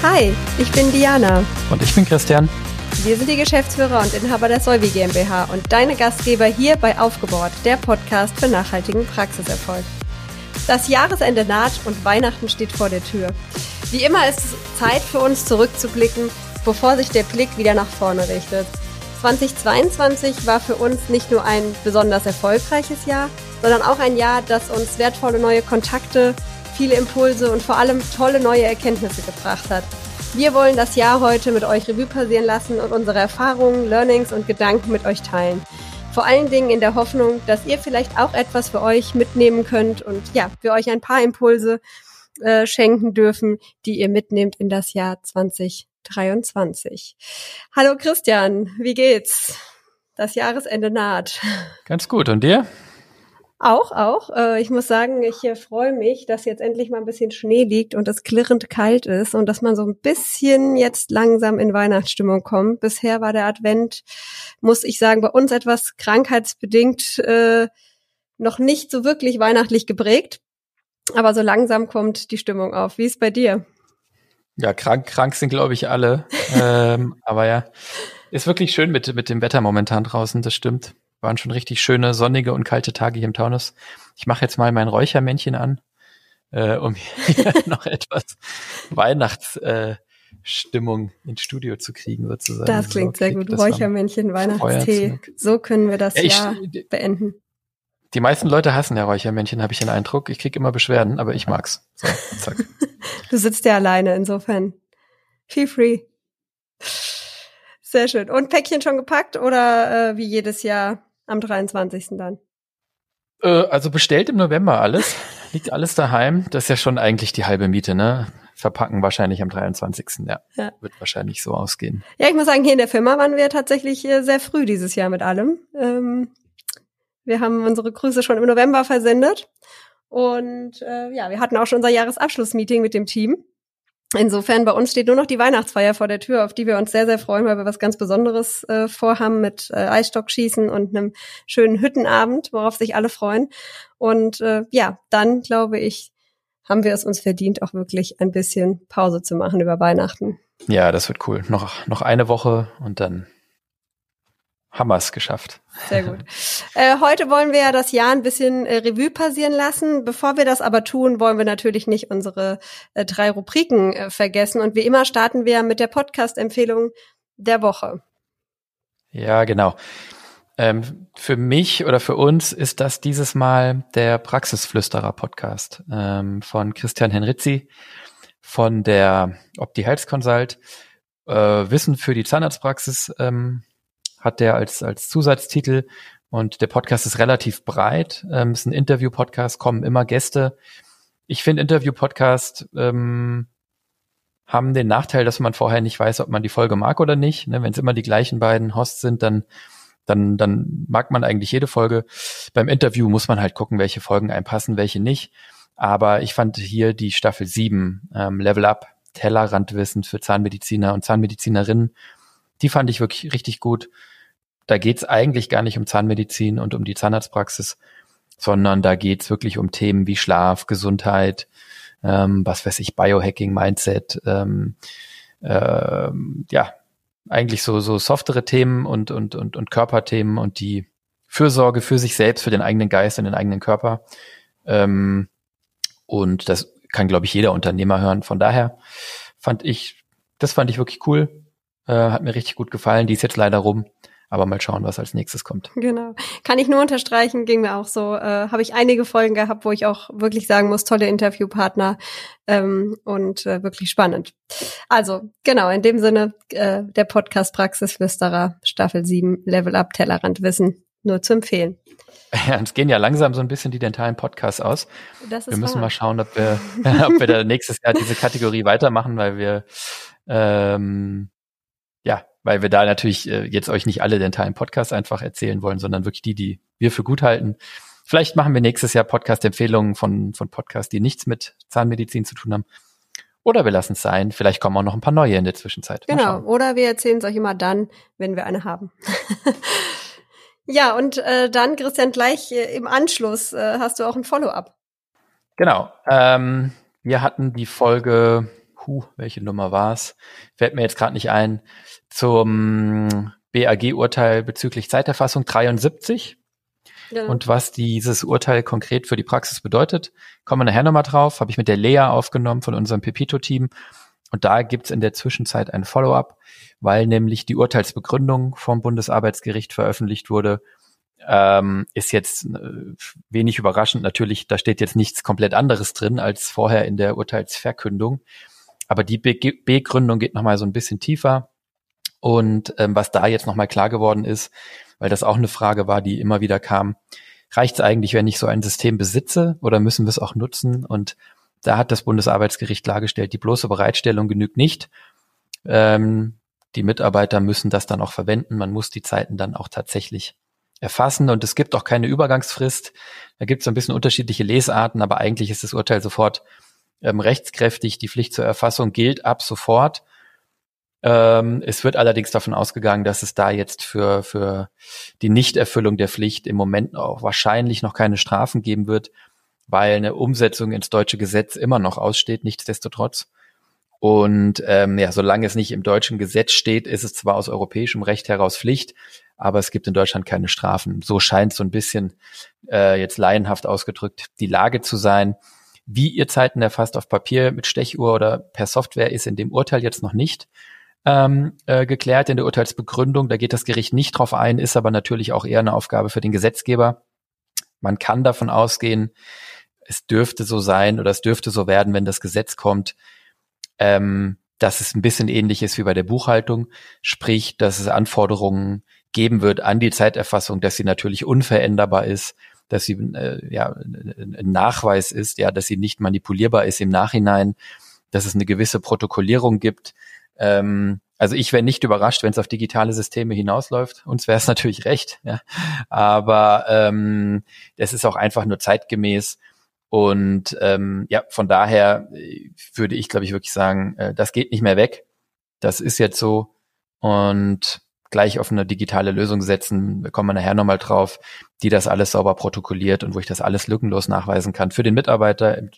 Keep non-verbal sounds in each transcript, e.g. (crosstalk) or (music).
Hi, ich bin Diana. Und ich bin Christian. Wir sind die Geschäftsführer und Inhaber der Solvi GmbH und deine Gastgeber hier bei Aufgebohrt, der Podcast für nachhaltigen Praxiserfolg. Das Jahresende naht und Weihnachten steht vor der Tür. Wie immer ist es Zeit für uns zurückzublicken, bevor sich der Blick wieder nach vorne richtet. 2022 war für uns nicht nur ein besonders erfolgreiches Jahr, sondern auch ein Jahr, das uns wertvolle neue Kontakte, viele Impulse und vor allem tolle neue Erkenntnisse gebracht hat. Wir wollen das Jahr heute mit euch Revue passieren lassen und unsere Erfahrungen, Learnings und Gedanken mit euch teilen. Vor allen Dingen in der Hoffnung, dass ihr vielleicht auch etwas für euch mitnehmen könnt und ja, wir euch ein paar Impulse äh, schenken dürfen, die ihr mitnehmt in das Jahr 2023. Hallo Christian, wie geht's? Das Jahresende naht. Ganz gut. Und dir? Auch, auch. Äh, ich muss sagen, ich äh, freue mich, dass jetzt endlich mal ein bisschen Schnee liegt und es klirrend kalt ist und dass man so ein bisschen jetzt langsam in Weihnachtsstimmung kommt. Bisher war der Advent, muss ich sagen, bei uns etwas krankheitsbedingt äh, noch nicht so wirklich weihnachtlich geprägt. Aber so langsam kommt die Stimmung auf. Wie ist bei dir? Ja, krank, krank sind, glaube ich, alle. (laughs) ähm, aber ja, ist wirklich schön mit, mit dem Wetter momentan draußen, das stimmt. Waren schon richtig schöne, sonnige und kalte Tage hier im Taunus. Ich mache jetzt mal mein Räuchermännchen an, äh, um hier (laughs) noch etwas Weihnachtsstimmung äh, ins Studio zu kriegen, sozusagen. Das klingt so, sehr gut. Räuchermännchen, Weihnachtstee. So können wir das ja, ich, Jahr beenden. Die meisten Leute hassen ja Räuchermännchen, habe ich den Eindruck. Ich krieg immer Beschwerden, aber ich mag's. So, zack. (laughs) du sitzt ja alleine, insofern. Feel free. Sehr schön. Und Päckchen schon gepackt oder äh, wie jedes Jahr am 23. dann? Äh, also bestellt im November alles. (laughs) Liegt alles daheim. Das ist ja schon eigentlich die halbe Miete, ne? Verpacken wahrscheinlich am 23. Ja, ja. Wird wahrscheinlich so ausgehen. Ja, ich muss sagen, hier in der Firma waren wir tatsächlich äh, sehr früh dieses Jahr mit allem. Ähm, wir haben unsere Grüße schon im November versendet. Und äh, ja, wir hatten auch schon unser Jahresabschlussmeeting mit dem Team. Insofern, bei uns steht nur noch die Weihnachtsfeier vor der Tür, auf die wir uns sehr, sehr freuen, weil wir was ganz Besonderes äh, vorhaben mit äh, Eisstockschießen und einem schönen Hüttenabend, worauf sich alle freuen. Und äh, ja, dann glaube ich, haben wir es uns verdient, auch wirklich ein bisschen Pause zu machen über Weihnachten. Ja, das wird cool. Noch, noch eine Woche und dann haben wir es geschafft. Sehr gut. Äh, heute wollen wir ja das Jahr ein bisschen äh, Revue passieren lassen. Bevor wir das aber tun, wollen wir natürlich nicht unsere äh, drei Rubriken äh, vergessen. Und wie immer starten wir mit der Podcast-Empfehlung der Woche. Ja, genau. Ähm, für mich oder für uns ist das dieses Mal der Praxisflüsterer-Podcast ähm, von Christian Henrizzi von der Opti Health Consult. Äh, Wissen für die Zahnarztpraxis ähm, hat der als, als Zusatztitel. Und der Podcast ist relativ breit. Ähm, ist ein Interview-Podcast, kommen immer Gäste. Ich finde Interview-Podcast ähm, haben den Nachteil, dass man vorher nicht weiß, ob man die Folge mag oder nicht. Ne, Wenn es immer die gleichen beiden Hosts sind, dann, dann, dann mag man eigentlich jede Folge. Beim Interview muss man halt gucken, welche Folgen einpassen, welche nicht. Aber ich fand hier die Staffel 7, ähm, Level Up, Tellerrandwissen für Zahnmediziner und Zahnmedizinerinnen, die fand ich wirklich richtig gut. Da geht's eigentlich gar nicht um Zahnmedizin und um die Zahnarztpraxis, sondern da geht's wirklich um Themen wie Schlaf, Gesundheit, ähm, was weiß ich, Biohacking, Mindset, ähm, ähm, ja, eigentlich so, so softere Themen und, und, und, und Körperthemen und die Fürsorge für sich selbst, für den eigenen Geist und den eigenen Körper. Ähm, und das kann, glaube ich, jeder Unternehmer hören. Von daher fand ich, das fand ich wirklich cool. Äh, hat mir richtig gut gefallen. Die ist jetzt leider rum. Aber mal schauen, was als nächstes kommt. Genau. Kann ich nur unterstreichen, ging mir auch so. Äh, Habe ich einige Folgen gehabt, wo ich auch wirklich sagen muss, tolle Interviewpartner ähm, und äh, wirklich spannend. Also, genau, in dem Sinne, äh, der Podcast Praxisflüsterer, Staffel 7, Level Up, Tellerrand Wissen, nur zu empfehlen. (laughs) Ja, uns gehen ja langsam so ein bisschen die dentalen Podcasts aus. Das ist wir müssen wahr. mal schauen, ob wir, (laughs) (laughs) ob wir da nächstes Jahr diese Kategorie weitermachen, weil wir ähm, ja, weil wir da natürlich äh, jetzt euch nicht alle dentalen Podcasts einfach erzählen wollen, sondern wirklich die, die wir für gut halten. Vielleicht machen wir nächstes Jahr Podcast-Empfehlungen von, von Podcasts, die nichts mit Zahnmedizin zu tun haben. Oder wir lassen es sein. Vielleicht kommen auch noch ein paar neue in der Zwischenzeit. Genau. Oder wir erzählen es euch immer dann, wenn wir eine haben. (laughs) ja, und äh, dann, Christian, gleich äh, im Anschluss äh, hast du auch ein Follow-up. Genau. Ähm, wir hatten die Folge Hu, welche Nummer war's? Fällt mir jetzt gerade nicht ein. Zum BAG-Urteil bezüglich Zeiterfassung 73. Ja. Und was dieses Urteil konkret für die Praxis bedeutet, kommen wir nachher nochmal drauf. Habe ich mit der Lea aufgenommen von unserem Pepito-Team. Und da gibt's in der Zwischenzeit ein Follow-up, weil nämlich die Urteilsbegründung vom Bundesarbeitsgericht veröffentlicht wurde. Ähm, ist jetzt äh, wenig überraschend. Natürlich, da steht jetzt nichts komplett anderes drin als vorher in der Urteilsverkündung. Aber die Begründung geht nochmal so ein bisschen tiefer. Und ähm, was da jetzt nochmal klar geworden ist, weil das auch eine Frage war, die immer wieder kam, reicht es eigentlich, wenn ich so ein System besitze oder müssen wir es auch nutzen? Und da hat das Bundesarbeitsgericht klargestellt, die bloße Bereitstellung genügt nicht. Ähm, die Mitarbeiter müssen das dann auch verwenden. Man muss die Zeiten dann auch tatsächlich erfassen und es gibt auch keine Übergangsfrist. Da gibt es ein bisschen unterschiedliche Lesarten, aber eigentlich ist das Urteil sofort ähm, rechtskräftig. Die Pflicht zur Erfassung gilt ab sofort. Ähm, es wird allerdings davon ausgegangen, dass es da jetzt für, für die Nichterfüllung der Pflicht im Moment auch wahrscheinlich noch keine Strafen geben wird, weil eine Umsetzung ins deutsche Gesetz immer noch aussteht, nichtsdestotrotz. Und ähm, ja, solange es nicht im deutschen Gesetz steht, ist es zwar aus europäischem Recht heraus Pflicht, aber es gibt in Deutschland keine Strafen. So scheint so ein bisschen äh, jetzt laienhaft ausgedrückt die Lage zu sein. Wie ihr Zeiten erfasst auf Papier mit Stechuhr oder per Software ist in dem Urteil jetzt noch nicht ähm, äh, geklärt in der Urteilsbegründung. Da geht das Gericht nicht drauf ein, ist aber natürlich auch eher eine Aufgabe für den Gesetzgeber. Man kann davon ausgehen, es dürfte so sein oder es dürfte so werden, wenn das Gesetz kommt, ähm, dass es ein bisschen ähnlich ist wie bei der Buchhaltung, sprich, dass es Anforderungen geben wird an die Zeiterfassung, dass sie natürlich unveränderbar ist, dass sie äh, ja ein Nachweis ist, ja, dass sie nicht manipulierbar ist im Nachhinein, dass es eine gewisse Protokollierung gibt. Ähm, also ich wäre nicht überrascht, wenn es auf digitale Systeme hinausläuft. Uns wäre es (laughs) natürlich recht, ja. Aber ähm, es ist auch einfach nur zeitgemäß. Und ähm, ja, von daher äh, würde ich, glaube ich, wirklich sagen, äh, das geht nicht mehr weg. Das ist jetzt so. Und gleich auf eine digitale Lösung setzen, wir kommen nachher nochmal drauf, die das alles sauber protokolliert und wo ich das alles lückenlos nachweisen kann. Für den Mitarbeiter, im,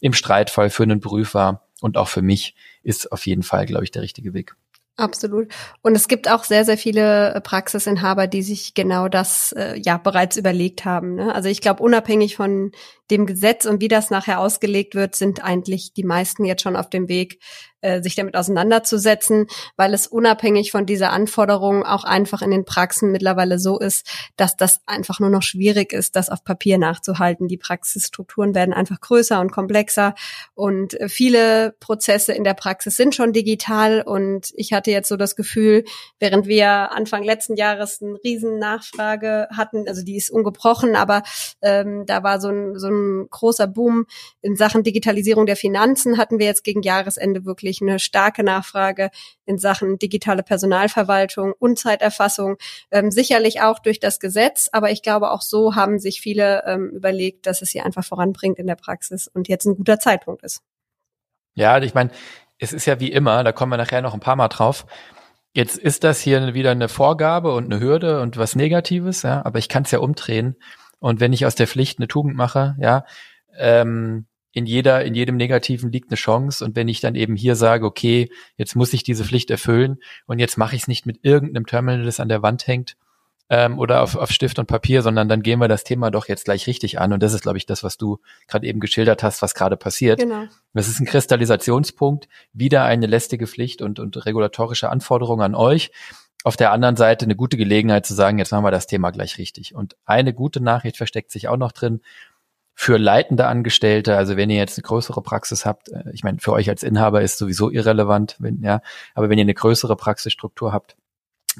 im Streitfall, für einen Prüfer und auch für mich ist auf jeden Fall, glaube ich, der richtige Weg. Absolut. Und es gibt auch sehr, sehr viele äh, Praxisinhaber, die sich genau das äh, ja bereits überlegt haben. Ne? Also ich glaube, unabhängig von dem Gesetz und wie das nachher ausgelegt wird, sind eigentlich die meisten jetzt schon auf dem Weg, äh, sich damit auseinanderzusetzen, weil es unabhängig von dieser Anforderung auch einfach in den Praxen mittlerweile so ist, dass das einfach nur noch schwierig ist, das auf Papier nachzuhalten. Die Praxisstrukturen werden einfach größer und komplexer und äh, viele Prozesse in der Praxis sind schon digital und ich hatte jetzt so das Gefühl, während wir Anfang letzten Jahres eine riesen Nachfrage hatten, also die ist ungebrochen, aber ähm, da war so ein, so ein ein großer Boom in Sachen Digitalisierung der Finanzen hatten wir jetzt gegen Jahresende wirklich eine starke Nachfrage in Sachen digitale Personalverwaltung und Zeiterfassung. Ähm, sicherlich auch durch das Gesetz, aber ich glaube auch so haben sich viele ähm, überlegt, dass es sie einfach voranbringt in der Praxis und jetzt ein guter Zeitpunkt ist. Ja, ich meine, es ist ja wie immer, da kommen wir nachher noch ein paar Mal drauf. Jetzt ist das hier wieder eine Vorgabe und eine Hürde und was Negatives, ja, aber ich kann es ja umdrehen. Und wenn ich aus der Pflicht eine Tugend mache, ja, ähm, in jeder, in jedem Negativen liegt eine Chance. Und wenn ich dann eben hier sage, okay, jetzt muss ich diese Pflicht erfüllen und jetzt mache ich es nicht mit irgendeinem Terminal, das an der Wand hängt ähm, oder auf, auf Stift und Papier, sondern dann gehen wir das Thema doch jetzt gleich richtig an. Und das ist, glaube ich, das, was du gerade eben geschildert hast, was gerade passiert. Genau. Das ist ein Kristallisationspunkt, wieder eine lästige Pflicht und, und regulatorische Anforderungen an euch auf der anderen Seite eine gute Gelegenheit zu sagen, jetzt machen wir das Thema gleich richtig. Und eine gute Nachricht versteckt sich auch noch drin für leitende Angestellte, also wenn ihr jetzt eine größere Praxis habt, äh, ich meine, für euch als Inhaber ist sowieso irrelevant, wenn, ja, aber wenn ihr eine größere Praxisstruktur habt,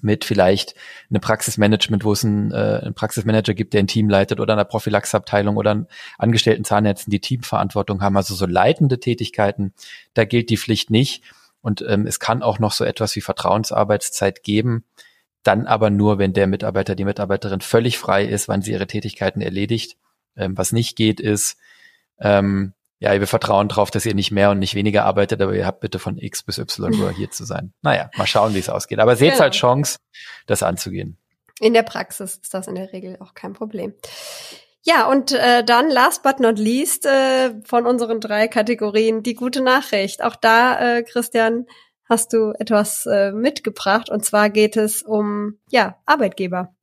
mit vielleicht einem Praxismanagement, wo es einen, äh, einen Praxismanager gibt, der ein Team leitet oder einer Prophylaxabteilung oder einen angestellten Zahnärzten, die Teamverantwortung haben, also so leitende Tätigkeiten, da gilt die Pflicht nicht. Und ähm, es kann auch noch so etwas wie Vertrauensarbeitszeit geben, dann aber nur, wenn der Mitarbeiter, die Mitarbeiterin völlig frei ist, wann sie ihre Tätigkeiten erledigt. Ähm, was nicht geht, ist, ähm, ja, wir vertrauen darauf, dass ihr nicht mehr und nicht weniger arbeitet, aber ihr habt bitte von X bis Y nur hier zu sein. (laughs) Naja, mal schauen, wie es ausgeht. Aber seht genau. halt Chance, das anzugehen. In der Praxis ist das in der Regel auch kein Problem. Ja, und äh, dann last but not least äh, von unseren drei Kategorien die gute Nachricht. Auch da, äh, Christian, hast du etwas äh, mitgebracht. Und zwar geht es um ja Arbeitgeber.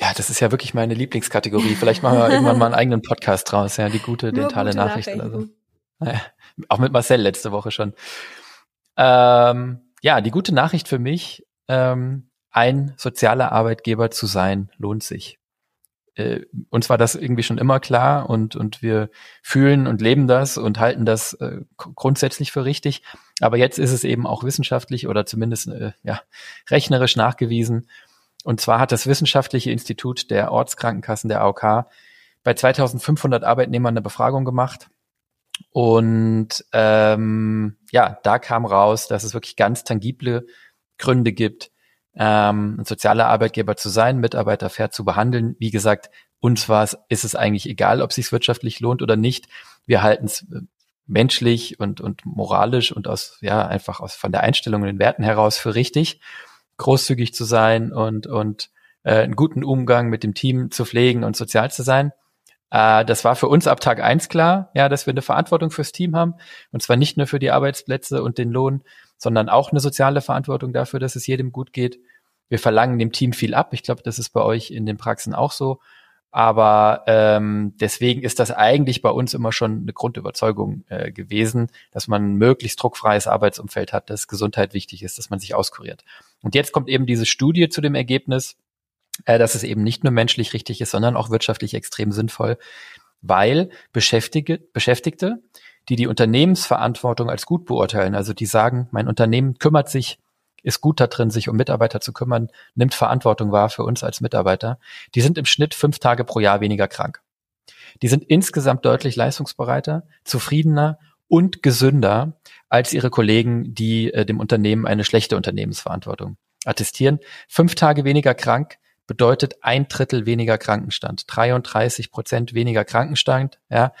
Ja, das ist ja wirklich meine Lieblingskategorie. Vielleicht machen wir (laughs) irgendwann mal einen eigenen Podcast draus, ja, die gute dentale Nachricht oder so. Naja, auch mit Marcel letzte Woche schon. Ähm, ja, die gute Nachricht für mich, ähm, ein sozialer Arbeitgeber zu sein, lohnt sich. Äh, uns war das irgendwie schon immer klar und, und wir fühlen und leben das und halten das äh, grundsätzlich für richtig. Aber jetzt ist es eben auch wissenschaftlich oder zumindest äh, ja, rechnerisch nachgewiesen. Und zwar hat das Wissenschaftliche Institut der Ortskrankenkassen der AOK bei 2500 Arbeitnehmern eine Befragung gemacht. Und ähm, ja, da kam raus, dass es wirklich ganz tangible Gründe gibt, ähm, ein sozialer Arbeitgeber zu sein, Mitarbeiter fair zu behandeln. Wie gesagt, uns war es, ist es eigentlich egal, ob es sich wirtschaftlich lohnt oder nicht. Wir halten es äh, menschlich und, und moralisch und aus, ja, einfach aus, von der Einstellung und den Werten heraus für richtig, großzügig zu sein und, und äh, einen guten Umgang mit dem Team zu pflegen und sozial zu sein. Äh, das war für uns ab Tag eins klar, ja, dass wir eine Verantwortung fürs Team haben. Und zwar nicht nur für die Arbeitsplätze und den Lohn, sondern auch eine soziale Verantwortung dafür, dass es jedem gut geht. Wir verlangen dem Team viel ab. Ich glaube, das ist bei euch in den Praxen auch so. Aber ähm, deswegen ist das eigentlich bei uns immer schon eine Grundüberzeugung äh, gewesen, dass man möglichst druckfreies Arbeitsumfeld hat, dass Gesundheit wichtig ist, dass man sich auskuriert. Und jetzt kommt eben diese Studie zu dem Ergebnis, äh, dass es eben nicht nur menschlich richtig ist, sondern auch wirtschaftlich extrem sinnvoll, weil Beschäftigte, Beschäftigte die die Unternehmensverantwortung als gut beurteilen, also die sagen, mein Unternehmen kümmert sich, ist gut da drin, sich um Mitarbeiter zu kümmern, nimmt Verantwortung wahr für uns als Mitarbeiter, die sind im Schnitt fünf Tage pro Jahr weniger krank. Die sind insgesamt deutlich leistungsbereiter, zufriedener und gesünder als ihre Kollegen, die äh, dem Unternehmen eine schlechte Unternehmensverantwortung attestieren. Fünf Tage weniger krank bedeutet ein Drittel weniger Krankenstand, 33 Prozent weniger Krankenstand, ja,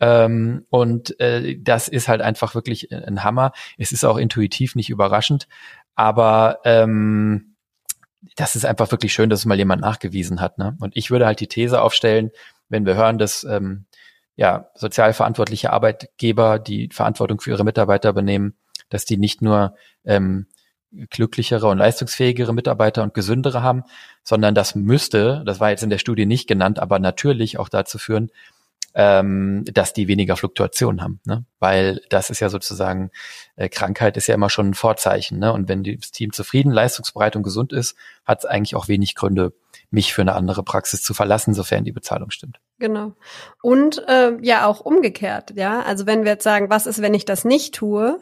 ähm, und äh, das ist halt einfach wirklich ein Hammer. Es ist auch intuitiv nicht überraschend, aber ähm, das ist einfach wirklich schön, dass es mal jemand nachgewiesen hat. Ne? Und ich würde halt die These aufstellen, wenn wir hören, dass ähm, ja, sozial verantwortliche Arbeitgeber die Verantwortung für ihre Mitarbeiter übernehmen, dass die nicht nur ähm, glücklichere und leistungsfähigere Mitarbeiter und gesündere haben, sondern das müsste, das war jetzt in der Studie nicht genannt, aber natürlich auch dazu führen, ähm, dass die weniger Fluktuation haben, ne? weil das ist ja sozusagen, äh, Krankheit ist ja immer schon ein Vorzeichen. Ne? Und wenn das Team zufrieden, leistungsbereit und gesund ist, hat es eigentlich auch wenig Gründe, mich für eine andere Praxis zu verlassen, sofern die Bezahlung stimmt. Genau. Und äh, ja auch umgekehrt, ja. Also wenn wir jetzt sagen, was ist, wenn ich das nicht tue,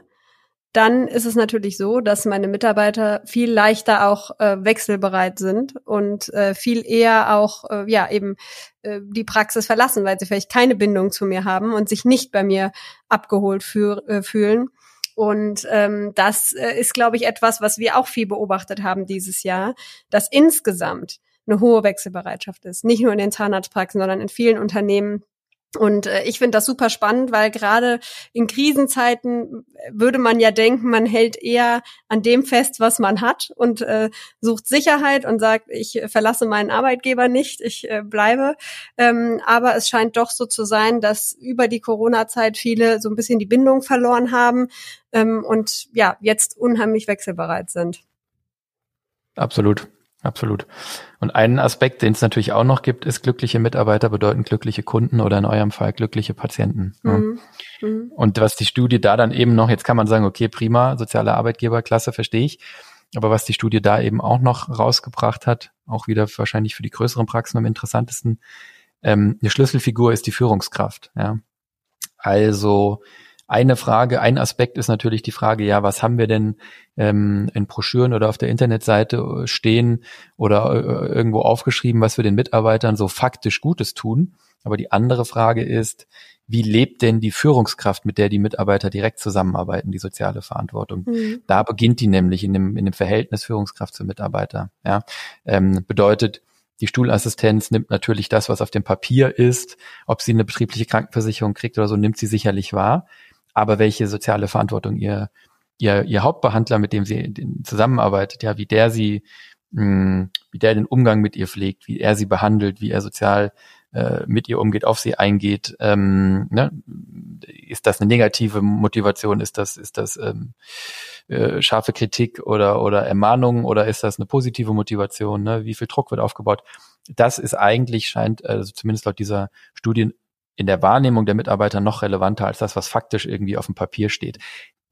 dann ist es natürlich so, dass meine Mitarbeiter viel leichter auch äh, wechselbereit sind und äh, viel eher auch äh, ja eben äh, die Praxis verlassen, weil sie vielleicht keine Bindung zu mir haben und sich nicht bei mir abgeholt für, äh, fühlen. Und ähm, das äh, ist, glaube ich, etwas, was wir auch viel beobachtet haben dieses Jahr, dass insgesamt eine hohe Wechselbereitschaft ist. Nicht nur in den Zahnarztpraxen, sondern in vielen Unternehmen und äh, ich finde das super spannend, weil gerade in Krisenzeiten würde man ja denken, man hält eher an dem fest, was man hat und äh, sucht Sicherheit und sagt, ich verlasse meinen Arbeitgeber nicht, ich äh, bleibe. Ähm, aber es scheint doch so zu sein, dass über die Corona-Zeit viele so ein bisschen die Bindung verloren haben ähm, und ja, jetzt unheimlich wechselbereit sind. Absolut. Absolut. Und einen Aspekt, den es natürlich auch noch gibt, ist glückliche Mitarbeiter bedeuten glückliche Kunden oder in eurem Fall glückliche Patienten. Mhm. Ja. Mhm. Und was die Studie da dann eben noch, jetzt kann man sagen, okay, prima, soziale Arbeitgeberklasse, verstehe ich. Aber was die Studie da eben auch noch rausgebracht hat, auch wieder wahrscheinlich für die größeren Praxen am interessantesten, ähm, eine Schlüsselfigur ist die Führungskraft. Ja. Also eine Frage, ein Aspekt ist natürlich die Frage, ja, was haben wir denn ähm, in Broschüren oder auf der Internetseite äh, stehen oder äh, irgendwo aufgeschrieben, was wir den Mitarbeitern so faktisch Gutes tun. Aber die andere Frage ist, wie lebt denn die Führungskraft, mit der die Mitarbeiter direkt zusammenarbeiten, die soziale Verantwortung? Mhm. Da beginnt die nämlich in dem, in dem Verhältnis Führungskraft zu Mitarbeiter. Ja, ähm, bedeutet, die Stuhlassistenz nimmt natürlich das, was auf dem Papier ist. Ob sie eine betriebliche Krankenversicherung kriegt oder so, nimmt sie sicherlich wahr aber welche soziale Verantwortung ihr, ihr, ihr Hauptbehandler, mit dem sie zusammenarbeitet, ja, wie der sie, mh, hm, wie der den Umgang mit ihr pflegt, wie er sie behandelt, wie er sozial äh, mit ihr umgeht, auf sie eingeht. Ähm, ne? Ist das eine negative Motivation? Ist das, ist das ähm, äh, scharfe Kritik oder, oder Ermahnung oder ist das eine positive Motivation? Ne? Wie viel Druck wird aufgebaut? Das ist eigentlich, scheint, also zumindest laut dieser Studien, in der Wahrnehmung der Mitarbeiter noch relevanter als das, was faktisch irgendwie auf dem Papier steht.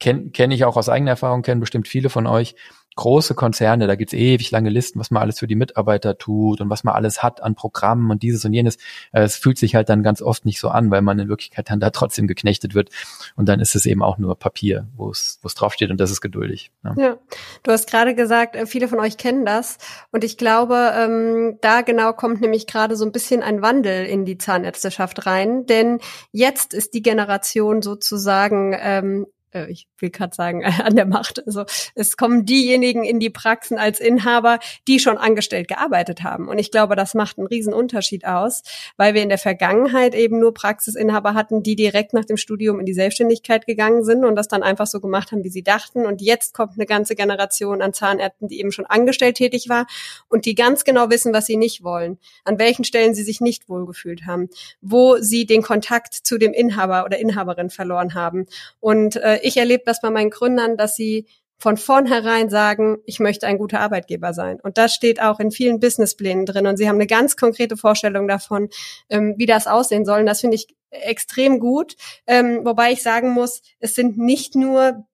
Kenne kenn ich auch aus eigener Erfahrung, kennen bestimmt viele von euch, große Konzerne, da gibt's ewig lange Listen, was man alles für die Mitarbeiter tut und was man alles hat an Programmen und dieses und jenes. Äh, es fühlt sich halt dann ganz oft nicht so an, weil man in Wirklichkeit dann da trotzdem geknechtet wird. Und dann ist es eben auch nur Papier, wo es, draufsteht und das ist geduldig. Ja. ja, du hast gerade gesagt, äh, viele von euch kennen das. Und ich glaube, ähm, da genau kommt nämlich gerade so ein bisschen ein Wandel in die Zahnärzteschaft rein. Denn jetzt ist die Generation sozusagen ähm, äh, ich will gerade sagen, (laughs) an der Macht. Also es kommen diejenigen in die Praxen als Inhaber, die schon angestellt gearbeitet haben. Und ich glaube, das macht einen riesen Unterschied aus, weil wir in der Vergangenheit eben nur Praxisinhaber hatten, die direkt nach dem Studium in die Selbstständigkeit gegangen sind und das dann einfach so gemacht haben, wie sie dachten. Und jetzt kommt eine ganze Generation an Zahnärzten, die eben schon angestellt tätig war und die ganz genau wissen, was sie nicht wollen, an welchen Stellen sie sich nicht wohlgefühlt haben, wo sie den Kontakt zu dem Inhaber oder Inhaberin verloren haben. Und äh, ich erlebe das bei meinen Gründern, dass sie von vornherein sagen, ich möchte ein guter Arbeitgeber sein. Und das steht auch in vielen Businessplänen drin. Und sie haben eine ganz konkrete Vorstellung davon, ähm, wie das aussehen soll. Und das finde ich extrem gut. Ähm, wobei ich sagen muss, es sind nicht nur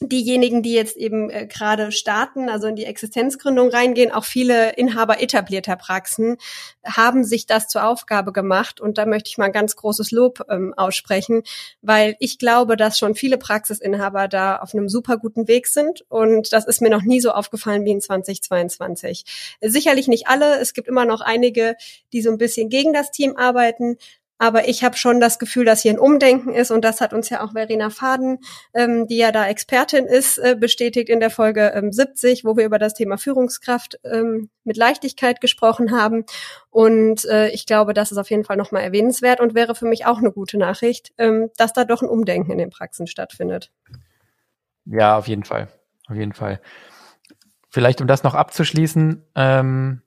diejenigen, die jetzt eben äh, gerade starten, also in die Existenzgründung reingehen, auch viele Inhaber etablierter Praxen haben sich das zur Aufgabe gemacht. Und da möchte ich mal ein ganz großes Lob ähm, aussprechen, weil ich glaube, dass schon viele Praxisinhaber da auf einem super guten Weg sind. Und das ist mir noch nie so aufgefallen wie in 2022. Sicherlich nicht alle. Es gibt immer noch einige, die so ein bisschen gegen das Team arbeiten. Aber ich habe schon das Gefühl, dass hier ein Umdenken ist und das hat uns ja auch Verena Faden, ähm, die ja da Expertin ist, äh, bestätigt in der Folge ähm, 70, wo wir über das Thema Führungskraft ähm, mit Leichtigkeit gesprochen haben. Und äh, ich glaube, das ist auf jeden Fall nochmal erwähnenswert und wäre für mich auch eine gute Nachricht, ähm, dass da doch ein Umdenken in den Praxen stattfindet. Ja, auf jeden Fall. Auf jeden Fall. Vielleicht, um das noch abzuschließen, ähm,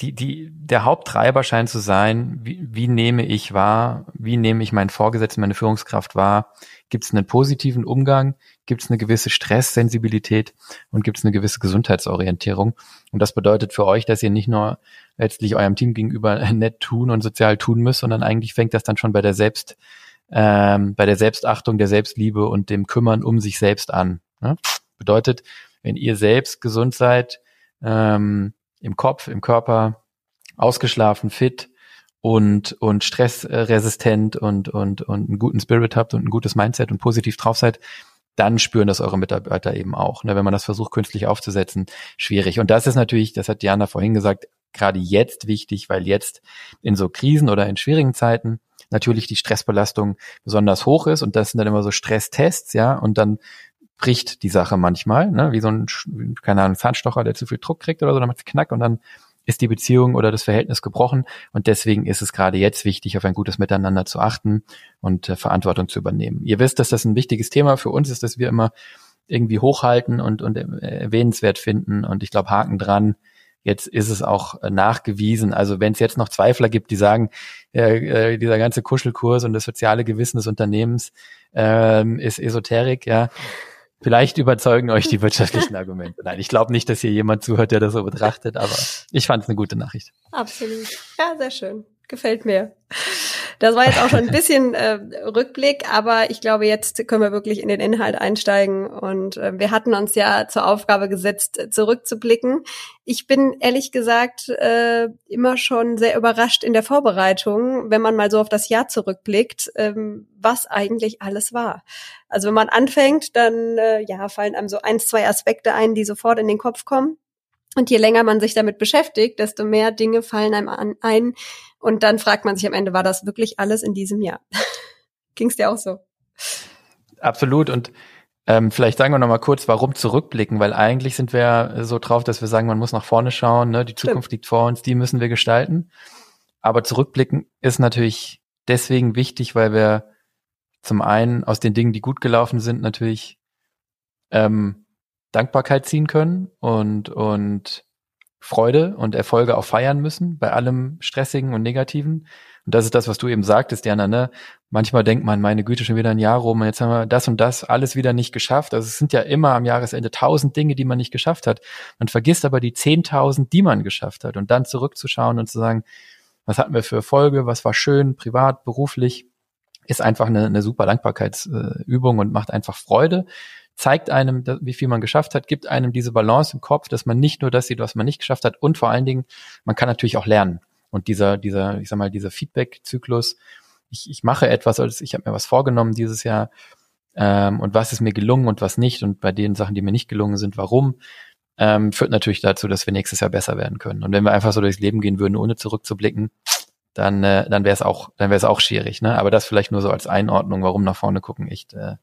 die, die, der Haupttreiber scheint zu sein, wie, wie nehme ich wahr, wie nehme ich meinen Vorgesetzten, meine Führungskraft wahr? Gibt es einen positiven Umgang? Gibt es eine gewisse Stresssensibilität und gibt es eine gewisse Gesundheitsorientierung? Und das bedeutet für euch, dass ihr nicht nur letztlich eurem Team gegenüber (laughs) nett tun und sozial tun müsst, sondern eigentlich fängt das dann schon bei der Selbst, ähm, bei der Selbstachtung, der Selbstliebe und dem Kümmern um sich selbst an. Ne? Bedeutet, wenn ihr selbst gesund seid, ähm, im Kopf, im Körper, ausgeschlafen, fit und, und stressresistent und, und, und einen guten Spirit habt und ein gutes Mindset und positiv drauf seid, dann spüren das eure Mitarbeiter eben auch. Ne? Wenn man das versucht, künstlich aufzusetzen, schwierig. Und das ist natürlich, das hat Diana vorhin gesagt, gerade jetzt wichtig, weil jetzt in so Krisen oder in schwierigen Zeiten natürlich die Stressbelastung besonders hoch ist und das sind dann immer so Stresstests, ja, und dann bricht die Sache manchmal, ne? wie so ein, keine Ahnung, Zahnstocher, der zu viel Druck kriegt oder so, dann macht es knack und dann ist die Beziehung oder das Verhältnis gebrochen. Und deswegen ist es gerade jetzt wichtig, auf ein gutes Miteinander zu achten und äh, Verantwortung zu übernehmen. Ihr wisst, dass das ein wichtiges Thema für uns ist, dass wir immer irgendwie hochhalten und, und erwähnenswert finden. Und ich glaube, Haken dran. Jetzt ist es auch äh, nachgewiesen. Also wenn es jetzt noch Zweifler gibt, die sagen, äh, dieser ganze Kuschelkurs und das soziale Gewissen des Unternehmens ähm, ist Esoterik, ja, Vielleicht überzeugen euch die (laughs) wirtschaftlichen Argumente. Nein, ich glaube nicht, dass hier jemand zuhört, der das so betrachtet, aber ich fand es eine gute Nachricht. Absolut. Ja, sehr schön. Gefällt mir. Das war jetzt auch schon ein bisschen äh, Rückblick, aber ich glaube, jetzt können wir wirklich in den Inhalt einsteigen. Und äh, wir hatten uns ja zur Aufgabe gesetzt, zurückzublicken. Ich bin ehrlich gesagt äh, immer schon sehr überrascht in der Vorbereitung, wenn man mal so auf das Jahr zurückblickt, ähm, was eigentlich alles war. Also wenn man anfängt, dann äh, ja fallen einem so ein, zwei Aspekte ein, die sofort in den Kopf kommen. Und je länger man sich damit beschäftigt, desto mehr Dinge fallen einem an, ein. Und dann fragt man sich am Ende, war das wirklich alles in diesem Jahr? (laughs) Ging's dir auch so? Absolut. Und ähm, vielleicht sagen wir noch mal kurz, warum zurückblicken, weil eigentlich sind wir so drauf, dass wir sagen, man muss nach vorne schauen, ne? die Zukunft Stimmt. liegt vor uns, die müssen wir gestalten. Aber zurückblicken ist natürlich deswegen wichtig, weil wir zum einen aus den Dingen, die gut gelaufen sind, natürlich ähm, Dankbarkeit ziehen können und, und Freude und Erfolge auch feiern müssen, bei allem Stressigen und Negativen. Und das ist das, was du eben sagtest, Diana, ne? Manchmal denkt man, meine Güte, schon wieder ein Jahr rum und jetzt haben wir das und das alles wieder nicht geschafft. Also es sind ja immer am Jahresende tausend Dinge, die man nicht geschafft hat. Man vergisst aber die zehntausend, die man geschafft hat und dann zurückzuschauen und zu sagen, was hatten wir für Erfolge, was war schön, privat, beruflich, ist einfach eine, eine super Dankbarkeitsübung und macht einfach Freude zeigt einem, wie viel man geschafft hat, gibt einem diese Balance im Kopf, dass man nicht nur das sieht, was man nicht geschafft hat und vor allen Dingen, man kann natürlich auch lernen. Und dieser, dieser, ich sag mal, dieser Feedback-Zyklus, ich, ich mache etwas, also ich habe mir was vorgenommen dieses Jahr ähm, und was ist mir gelungen und was nicht und bei den Sachen, die mir nicht gelungen sind, warum, ähm, führt natürlich dazu, dass wir nächstes Jahr besser werden können. Und wenn wir einfach so durchs Leben gehen würden, ohne zurückzublicken, dann, äh, dann wäre es auch, dann wäre auch schwierig. Ne? Aber das vielleicht nur so als Einordnung, warum nach vorne gucken echt äh,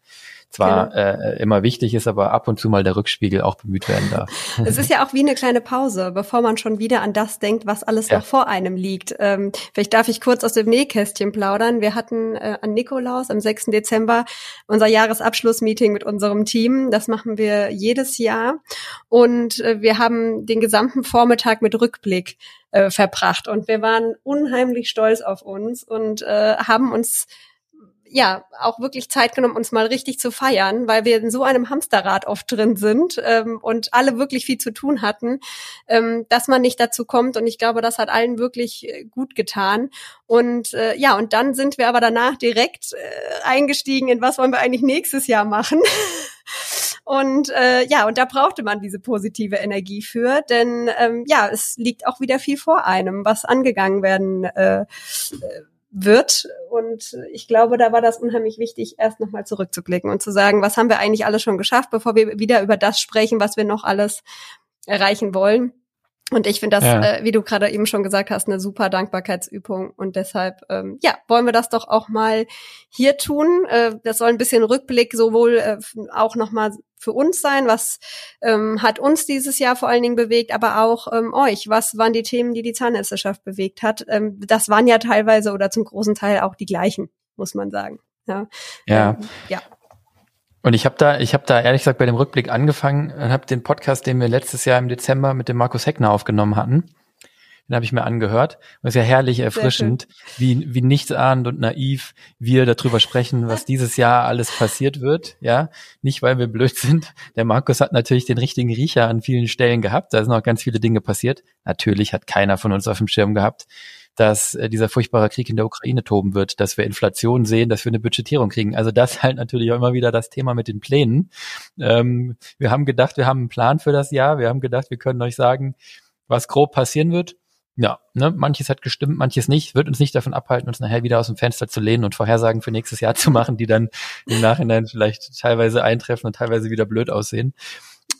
zwar genau. äh, immer wichtig ist, aber ab und zu mal der Rückspiegel auch bemüht werden darf. (laughs) Es ist ja auch wie eine kleine Pause, bevor man schon wieder an das denkt, was alles ja. noch vor einem liegt. Ähm, vielleicht darf ich kurz aus dem Nähkästchen plaudern. Wir hatten äh, an Nikolaus am 6. Dezember unser Jahresabschlussmeeting mit unserem Team. Das machen wir jedes Jahr. Und äh, wir haben den gesamten Vormittag mit Rückblick äh, verbracht. Und wir waren unheimlich stolz auf uns und äh, haben uns ja auch wirklich Zeit genommen, uns mal richtig zu feiern, weil wir in so einem Hamsterrad oft drin sind ähm, und alle wirklich viel zu tun hatten, ähm, dass man nicht dazu kommt. Und ich glaube, das hat allen wirklich äh, gut getan. Und äh, ja, und dann sind wir aber danach direkt äh, eingestiegen in was wollen wir eigentlich nächstes Jahr machen. (laughs) Und äh, ja, und da brauchte man diese positive Energie für, denn ähm, ja, es liegt auch wieder viel vor einem, was angegangen werden äh, äh wird. Und ich glaube, da war das unheimlich wichtig, erst nochmal zurückzublicken und zu sagen, was haben wir eigentlich alles schon geschafft, bevor wir wieder über das sprechen, was wir noch alles erreichen wollen. Und ich finde das, ja. äh, wie du gerade eben schon gesagt hast, eine super Dankbarkeitsübung. Und deshalb, ähm, ja, wollen wir das doch auch mal hier tun. Äh, das soll ein bisschen Rückblick sowohl äh, auch nochmal für uns sein? Was ähm, hat uns dieses Jahr vor allen Dingen bewegt, aber auch ähm, euch? Was waren die Themen, die die Zahnärzteschaft bewegt hat? Ähm, das waren ja teilweise oder zum großen Teil auch die gleichen, muss man sagen. Ja. Ja. Ähm, ja. Und ich habe da, ich habe da ehrlich gesagt bei dem Rückblick angefangen und habe den Podcast, den wir letztes Jahr im Dezember mit dem Markus Heckner aufgenommen hatten, den habe ich mir angehört. Und es ist ja herrlich erfrischend, wie, wie nichtsahnend und naiv wir darüber sprechen, was (laughs) dieses Jahr alles passiert wird. Ja, nicht weil wir blöd sind. Der Markus hat natürlich den richtigen Riecher an vielen Stellen gehabt. Da sind auch ganz viele Dinge passiert. Natürlich hat keiner von uns auf dem Schirm gehabt, dass äh, dieser furchtbare Krieg in der Ukraine toben wird, dass wir Inflation sehen, dass wir eine Budgetierung kriegen. Also das halt natürlich auch immer wieder das Thema mit den Plänen. Ähm, wir haben gedacht, wir haben einen Plan für das Jahr. Wir haben gedacht, wir können euch sagen, was grob passieren wird ja, ne, manches hat gestimmt, manches nicht, wird uns nicht davon abhalten, uns nachher wieder aus dem Fenster zu lehnen und Vorhersagen für nächstes Jahr (laughs) zu machen, die dann im Nachhinein vielleicht teilweise eintreffen und teilweise wieder blöd aussehen.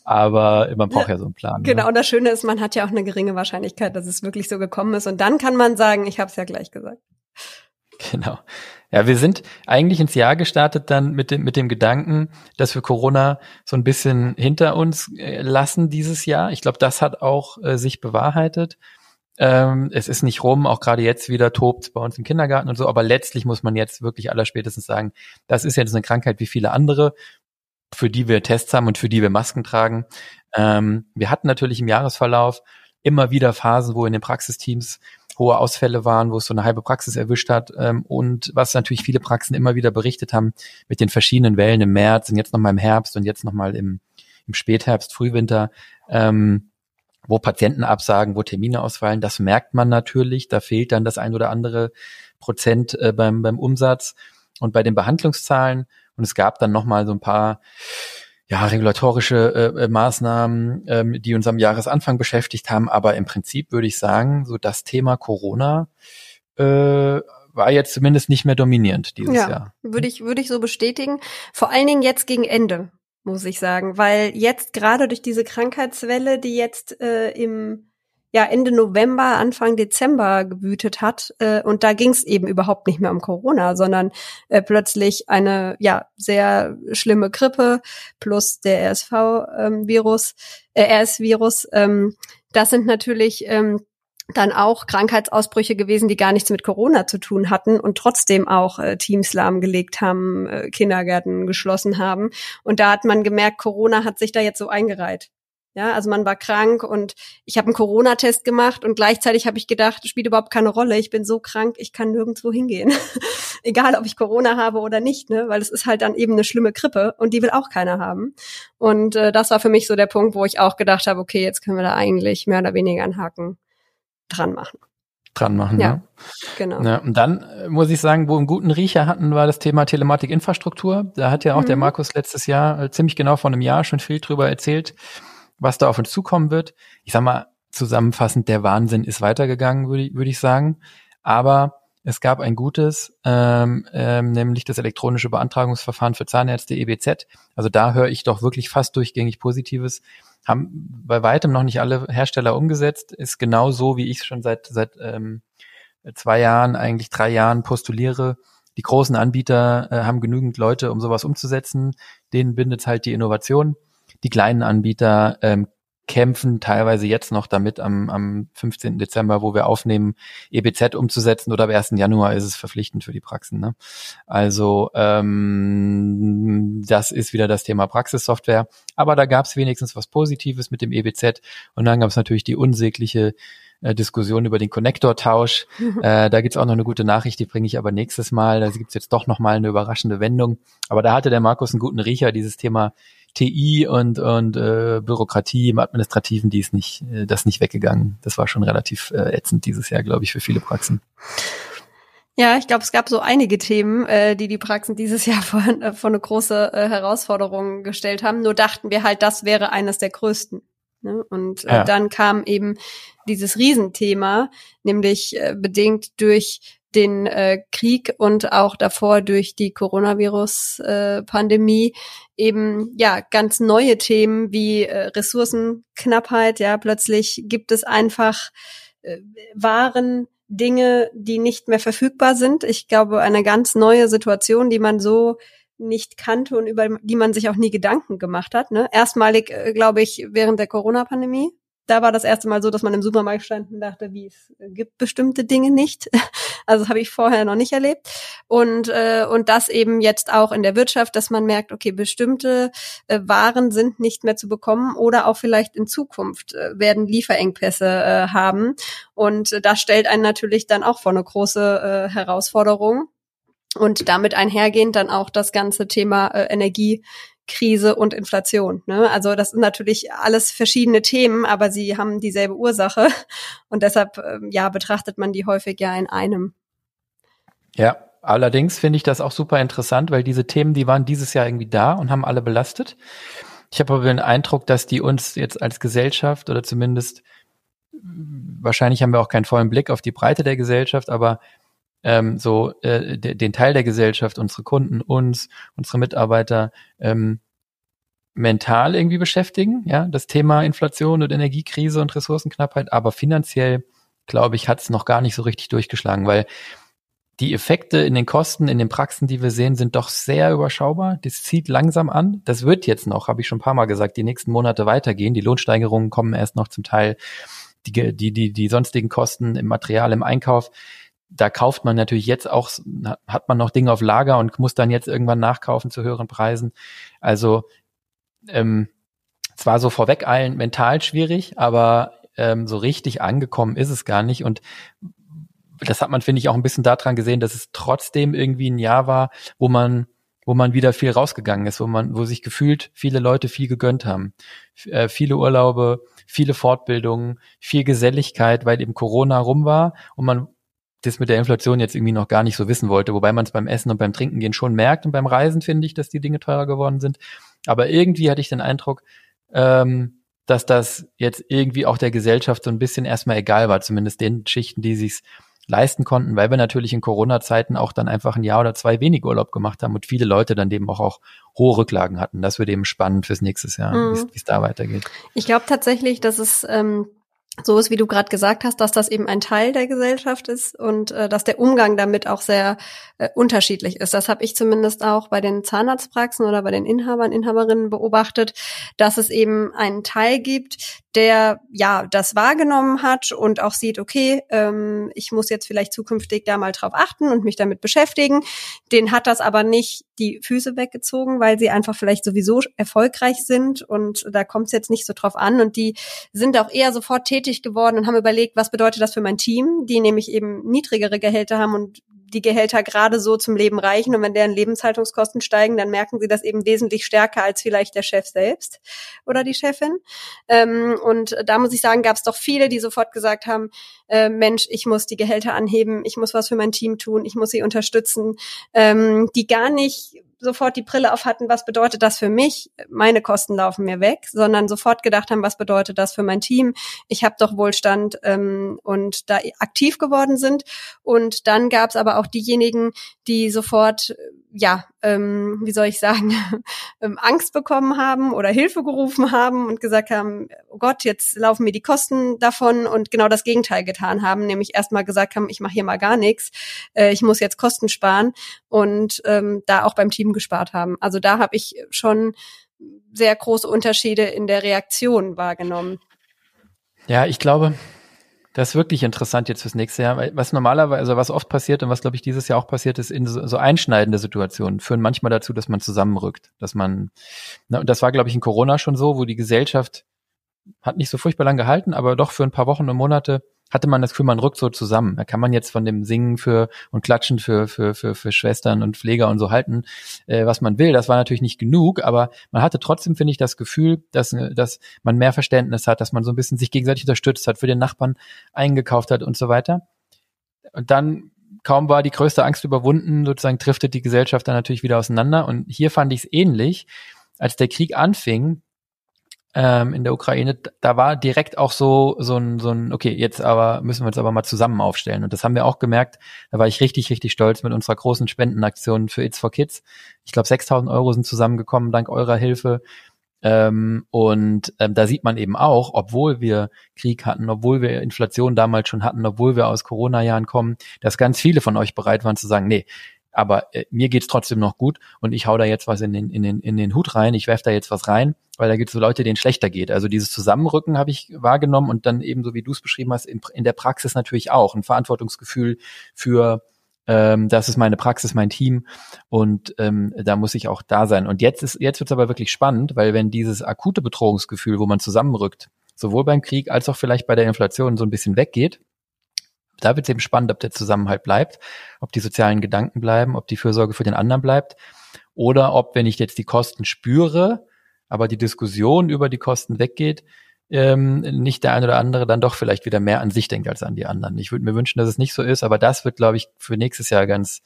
Aber man braucht ja, so einen Plan. Genau, ne? und das Schöne ist, man hat ja auch eine geringe Wahrscheinlichkeit, dass es wirklich so gekommen ist. Und dann kann man sagen, ich habe es ja gleich gesagt. Genau. Ja, wir sind eigentlich ins Jahr gestartet dann mit dem, mit dem Gedanken, dass wir Corona so ein bisschen hinter uns äh, lassen dieses Jahr. Ich glaube, das hat auch äh, sich bewahrheitet. Ähm, es ist nicht rum, auch gerade jetzt wieder tobt bei uns im Kindergarten und so, aber letztlich muss man jetzt wirklich allerspätestens sagen, das ist jetzt eine Krankheit wie viele andere, für die wir Tests haben und für die wir Masken tragen. Ähm, wir hatten natürlich im Jahresverlauf immer wieder Phasen, wo in den Praxisteams hohe Ausfälle waren, wo es so eine halbe Praxis erwischt hat. Ähm, und was natürlich viele Praxen immer wieder berichtet haben mit den verschiedenen Wellen im März und jetzt nochmal im Herbst und jetzt nochmal im, im Spätherbst, Frühwinter, ähm, wo Patienten absagen, wo Termine ausfallen. Das merkt man natürlich. Da fehlt dann das ein oder andere Prozent äh, beim, beim Umsatz und bei den Behandlungszahlen. Und es gab dann nochmal so ein paar ja, regulatorische äh, äh, Maßnahmen, ähm, die uns am Jahresanfang beschäftigt haben. Aber im Prinzip würde ich sagen, so das Thema Corona äh, war jetzt zumindest nicht mehr dominierend dieses ja, Jahr. Würde ich, würde ich so bestätigen. Vor allen Dingen jetzt gegen Ende muss ich sagen, weil jetzt gerade durch diese Krankheitswelle, die jetzt äh, im ja Ende November, Anfang Dezember gewütet hat, äh, und da ging es eben überhaupt nicht mehr um Corona, sondern äh, plötzlich eine ja sehr schlimme Grippe plus der RSV-Virus, ähm, äh, RS-Virus. Ähm, das sind natürlich ähm, dann auch Krankheitsausbrüche gewesen, die gar nichts mit Corona zu tun hatten und trotzdem auch äh, Teams lahmgelegt haben, äh, Kindergärten geschlossen haben. Und da hat man gemerkt, Corona hat sich da jetzt so eingereiht. Ja, also man war krank und ich habe einen Corona-Test gemacht und gleichzeitig habe ich gedacht, spielt überhaupt keine Rolle. Ich bin so krank, ich kann nirgendwo hingehen. (laughs) Egal, ob ich Corona habe oder nicht, ne? Weil es ist halt dann eben eine schlimme Grippe und die will auch keiner haben. Und äh, das war für mich so der Punkt, wo ich auch gedacht habe, okay, jetzt können wir da eigentlich mehr oder weniger einen Haken dran machen dran machen. Ja, ne? genau. Ja, und dann äh, muss ich sagen, wo einen guten Riecher hatten, war das Thema Telematik-Infrastruktur. Da hat ja auch mhm. der Markus letztes Jahr, äh, ziemlich genau vor einem Jahr, schon viel drüber erzählt, was da auf uns zukommen wird. Ich sag mal, zusammenfassend, der Wahnsinn ist weitergegangen, würde ich, würde ich sagen. Aber es gab ein gutes, ähm, ähm, nämlich das elektronische Beantragungsverfahren für Zahnärzte EBZ. Also da höre ich doch wirklich fast durchgängig Positives. Haben bei weitem noch nicht alle Hersteller umgesetzt. Ist genau so, wie ich es schon seit seit ähm, zwei Jahren, eigentlich drei Jahren postuliere. Die großen Anbieter äh, haben genügend Leute, um sowas umzusetzen. Denen bindet halt die Innovation. Die kleinen Anbieter ähm, kämpfen teilweise jetzt noch damit, am, am 15. Dezember, wo wir aufnehmen, EBZ umzusetzen oder am 1. Januar ist es verpflichtend für die Praxen. Ne? Also ähm, das ist wieder das Thema Praxissoftware. Aber da gab es wenigstens was Positives mit dem EBZ und dann gab es natürlich die unsägliche äh, Diskussion über den Konnektortausch. äh, da gibt's auch noch eine gute Nachricht, die bringe ich aber nächstes Mal. Da gibt's jetzt doch noch mal eine überraschende Wendung. Aber da hatte der Markus einen guten Riecher, dieses Thema TI und, und äh, Bürokratie im Administrativen, die ist nicht, äh, das nicht weggegangen. Das war schon relativ äh, ätzend dieses Jahr, glaube ich, für viele Praxen. Ja, ich glaube, es gab so einige Themen, äh, die die Praxen dieses Jahr (laughs) vor, äh, vor eine große äh, Herausforderung gestellt haben. Nur dachten wir halt, das wäre eines der größten. Ne? Und äh, ja. dann kam eben dieses Riesenthema, nämlich äh, bedingt durch den äh, Krieg und auch davor durch die Coronavirus-Pandemie äh, eben ja ganz neue Themen wie äh, Ressourcenknappheit. Ja, plötzlich gibt es einfach äh, Waren, Dinge, die nicht mehr verfügbar sind. Ich glaube, eine ganz neue Situation, die man so nicht kannte und über die man sich auch nie Gedanken gemacht hat. Ne? Erstmalig, äh, glaube ich, während der Corona-Pandemie da war das erste Mal so, dass man im Supermarkt stand und dachte, wie es gibt bestimmte Dinge nicht. (laughs) Also habe ich vorher noch nicht erlebt. Und äh, und das eben jetzt auch in der Wirtschaft, dass man merkt, okay, bestimmte äh, Waren sind nicht mehr zu bekommen oder auch vielleicht in Zukunft äh, werden Lieferengpässe äh, haben. Und äh, das stellt einen natürlich dann auch vor eine große äh, Herausforderung. Und damit einhergehend dann auch das ganze Thema äh, Energie Krise und Inflation. Ne? Also das sind natürlich alles verschiedene Themen, aber sie haben dieselbe Ursache (laughs) und deshalb ähm, ja betrachtet man die häufig ja in einem. Ja, allerdings finde ich das auch super interessant, weil diese Themen, die waren dieses Jahr irgendwie da und haben alle belastet. Ich habe aber den Eindruck, dass die uns jetzt als Gesellschaft oder zumindest wahrscheinlich haben wir auch keinen vollen Blick auf die Breite der Gesellschaft, aber ähm, so äh, den Teil der Gesellschaft, unsere Kunden, uns, unsere Mitarbeiter ähm, mental irgendwie beschäftigen, ja, das Thema Inflation und Energiekrise und Ressourcenknappheit, aber finanziell, glaube ich, hat es noch gar nicht so richtig durchgeschlagen, weil die Effekte in den Kosten, in den Praxen, die wir sehen, sind doch sehr überschaubar. Das zieht langsam an. Das wird jetzt noch, habe ich schon ein paar Mal gesagt, die nächsten Monate weitergehen. Die Lohnsteigerungen kommen erst noch zum Teil. Die, die, die, die sonstigen Kosten im Material, im Einkauf, da kauft man natürlich jetzt auch, hat man noch Dinge auf Lager und muss dann jetzt irgendwann nachkaufen zu höheren Preisen. Also ähm, zwar so vorweg allen mental schwierig, aber ähm, so richtig angekommen ist es gar nicht. Und das hat man, finde ich, auch ein bisschen daran gesehen, dass es trotzdem irgendwie ein Jahr war, wo man wo man wieder viel rausgegangen ist, wo man, wo sich gefühlt viele Leute viel gegönnt haben. Äh, viele Urlaube, viele Fortbildungen, viel Geselligkeit, weil eben Corona rum war und man das mit der Inflation jetzt irgendwie noch gar nicht so wissen wollte, wobei man es beim Essen und beim Trinken gehen schon merkt und beim Reisen finde ich, dass die Dinge teurer geworden sind. Aber irgendwie hatte ich den Eindruck, ähm, dass das jetzt irgendwie auch der Gesellschaft so ein bisschen erstmal egal war, zumindest den Schichten, die sich's leisten konnten, weil wir natürlich in Corona-Zeiten auch dann einfach ein Jahr oder zwei wenig Urlaub gemacht haben und viele Leute dann eben auch, auch hohe Rücklagen hatten. Das wird eben spannend fürs nächste Jahr, mhm. wie es da weitergeht. Ich glaube tatsächlich, dass es ähm, so ist, wie du gerade gesagt hast, dass das eben ein Teil der Gesellschaft ist und äh, dass der Umgang damit auch sehr äh, unterschiedlich ist. Das habe ich zumindest auch bei den Zahnarztpraxen oder bei den Inhabern, Inhaberinnen beobachtet, dass es eben einen Teil gibt, der ja das wahrgenommen hat und auch sieht, okay, ähm, ich muss jetzt vielleicht zukünftig da mal drauf achten und mich damit beschäftigen. Den hat das aber nicht die Füße weggezogen, weil sie einfach vielleicht sowieso erfolgreich sind und da kommt es jetzt nicht so drauf an. Und die sind auch eher sofort tätig geworden und haben überlegt, was bedeutet das für mein Team, die nämlich eben niedrigere Gehälter haben und die Gehälter gerade so zum Leben reichen und wenn deren Lebenshaltungskosten steigen, dann merken sie das eben wesentlich stärker als vielleicht der Chef selbst oder die Chefin. Ähm, und da muss ich sagen, gab es doch viele, die sofort gesagt haben, äh, Mensch, ich muss die Gehälter anheben, ich muss was für mein Team tun, ich muss sie unterstützen, ähm, die gar nicht sofort die Brille auf hatten, was bedeutet das für mich? Meine Kosten laufen mir weg, sondern sofort gedacht haben, was bedeutet das für mein Team? Ich habe doch Wohlstand ähm, und da aktiv geworden sind. Und dann gab es aber auch diejenigen, die sofort ja, ähm, wie soll ich sagen, (laughs) ähm, Angst bekommen haben oder Hilfe gerufen haben und gesagt haben, oh Gott, jetzt laufen mir die Kosten davon und genau das Gegenteil getan haben, nämlich erstmal gesagt haben, ich mache hier mal gar nichts, äh, ich muss jetzt Kosten sparen und ähm, da auch beim Team gespart haben. Also da habe ich schon sehr große Unterschiede in der Reaktion wahrgenommen. Ja, ich glaube, das ist wirklich interessant jetzt fürs nächste Jahr. Was normalerweise, also was oft passiert und was, glaube ich, dieses Jahr auch passiert ist, in so, so einschneidende Situationen führen manchmal dazu, dass man zusammenrückt. Dass man, na, und das war, glaube ich, in Corona schon so, wo die Gesellschaft hat nicht so furchtbar lang gehalten, aber doch für ein paar Wochen und Monate hatte man das Gefühl, man rückt so zusammen. Da kann man jetzt von dem Singen für und Klatschen für, für, für, für Schwestern und Pfleger und so halten, äh, was man will. Das war natürlich nicht genug, aber man hatte trotzdem, finde ich, das Gefühl, dass, dass man mehr Verständnis hat, dass man so ein bisschen sich gegenseitig unterstützt hat, für den Nachbarn eingekauft hat und so weiter. Und dann kaum war die größte Angst überwunden, sozusagen driftet die Gesellschaft dann natürlich wieder auseinander. Und hier fand ich es ähnlich. Als der Krieg anfing, ähm, in der Ukraine, da war direkt auch so so ein, so ein, okay, jetzt aber müssen wir uns aber mal zusammen aufstellen. Und das haben wir auch gemerkt. Da war ich richtig, richtig stolz mit unserer großen Spendenaktion für It's for Kids. Ich glaube, 6000 Euro sind zusammengekommen dank eurer Hilfe. Ähm, und ähm, da sieht man eben auch, obwohl wir Krieg hatten, obwohl wir Inflation damals schon hatten, obwohl wir aus Corona-Jahren kommen, dass ganz viele von euch bereit waren zu sagen, nee, aber äh, mir geht's trotzdem noch gut und ich hau da jetzt was in den, in den, in den Hut rein, ich werf da jetzt was rein, weil da gibt es so Leute, denen schlechter geht. Also dieses Zusammenrücken habe ich wahrgenommen und dann eben, so wie du es beschrieben hast, in, in der Praxis natürlich auch ein Verantwortungsgefühl für ähm, das ist meine Praxis, mein Team und ähm, da muss ich auch da sein. Und jetzt ist, jetzt wird's aber wirklich spannend, weil wenn dieses akute Bedrohungsgefühl, wo man zusammenrückt, sowohl beim Krieg als auch vielleicht bei der Inflation so ein bisschen weggeht, da wird es eben spannend, ob der Zusammenhalt bleibt, ob die sozialen Gedanken bleiben, ob die Fürsorge für den anderen bleibt oder ob, wenn ich jetzt die Kosten spüre, aber die Diskussion über die Kosten weggeht, ähm, nicht der eine oder andere dann doch vielleicht wieder mehr an sich denkt als an die anderen. Ich würde mir wünschen, dass es nicht so ist, aber das wird, glaube ich, für nächstes Jahr ganz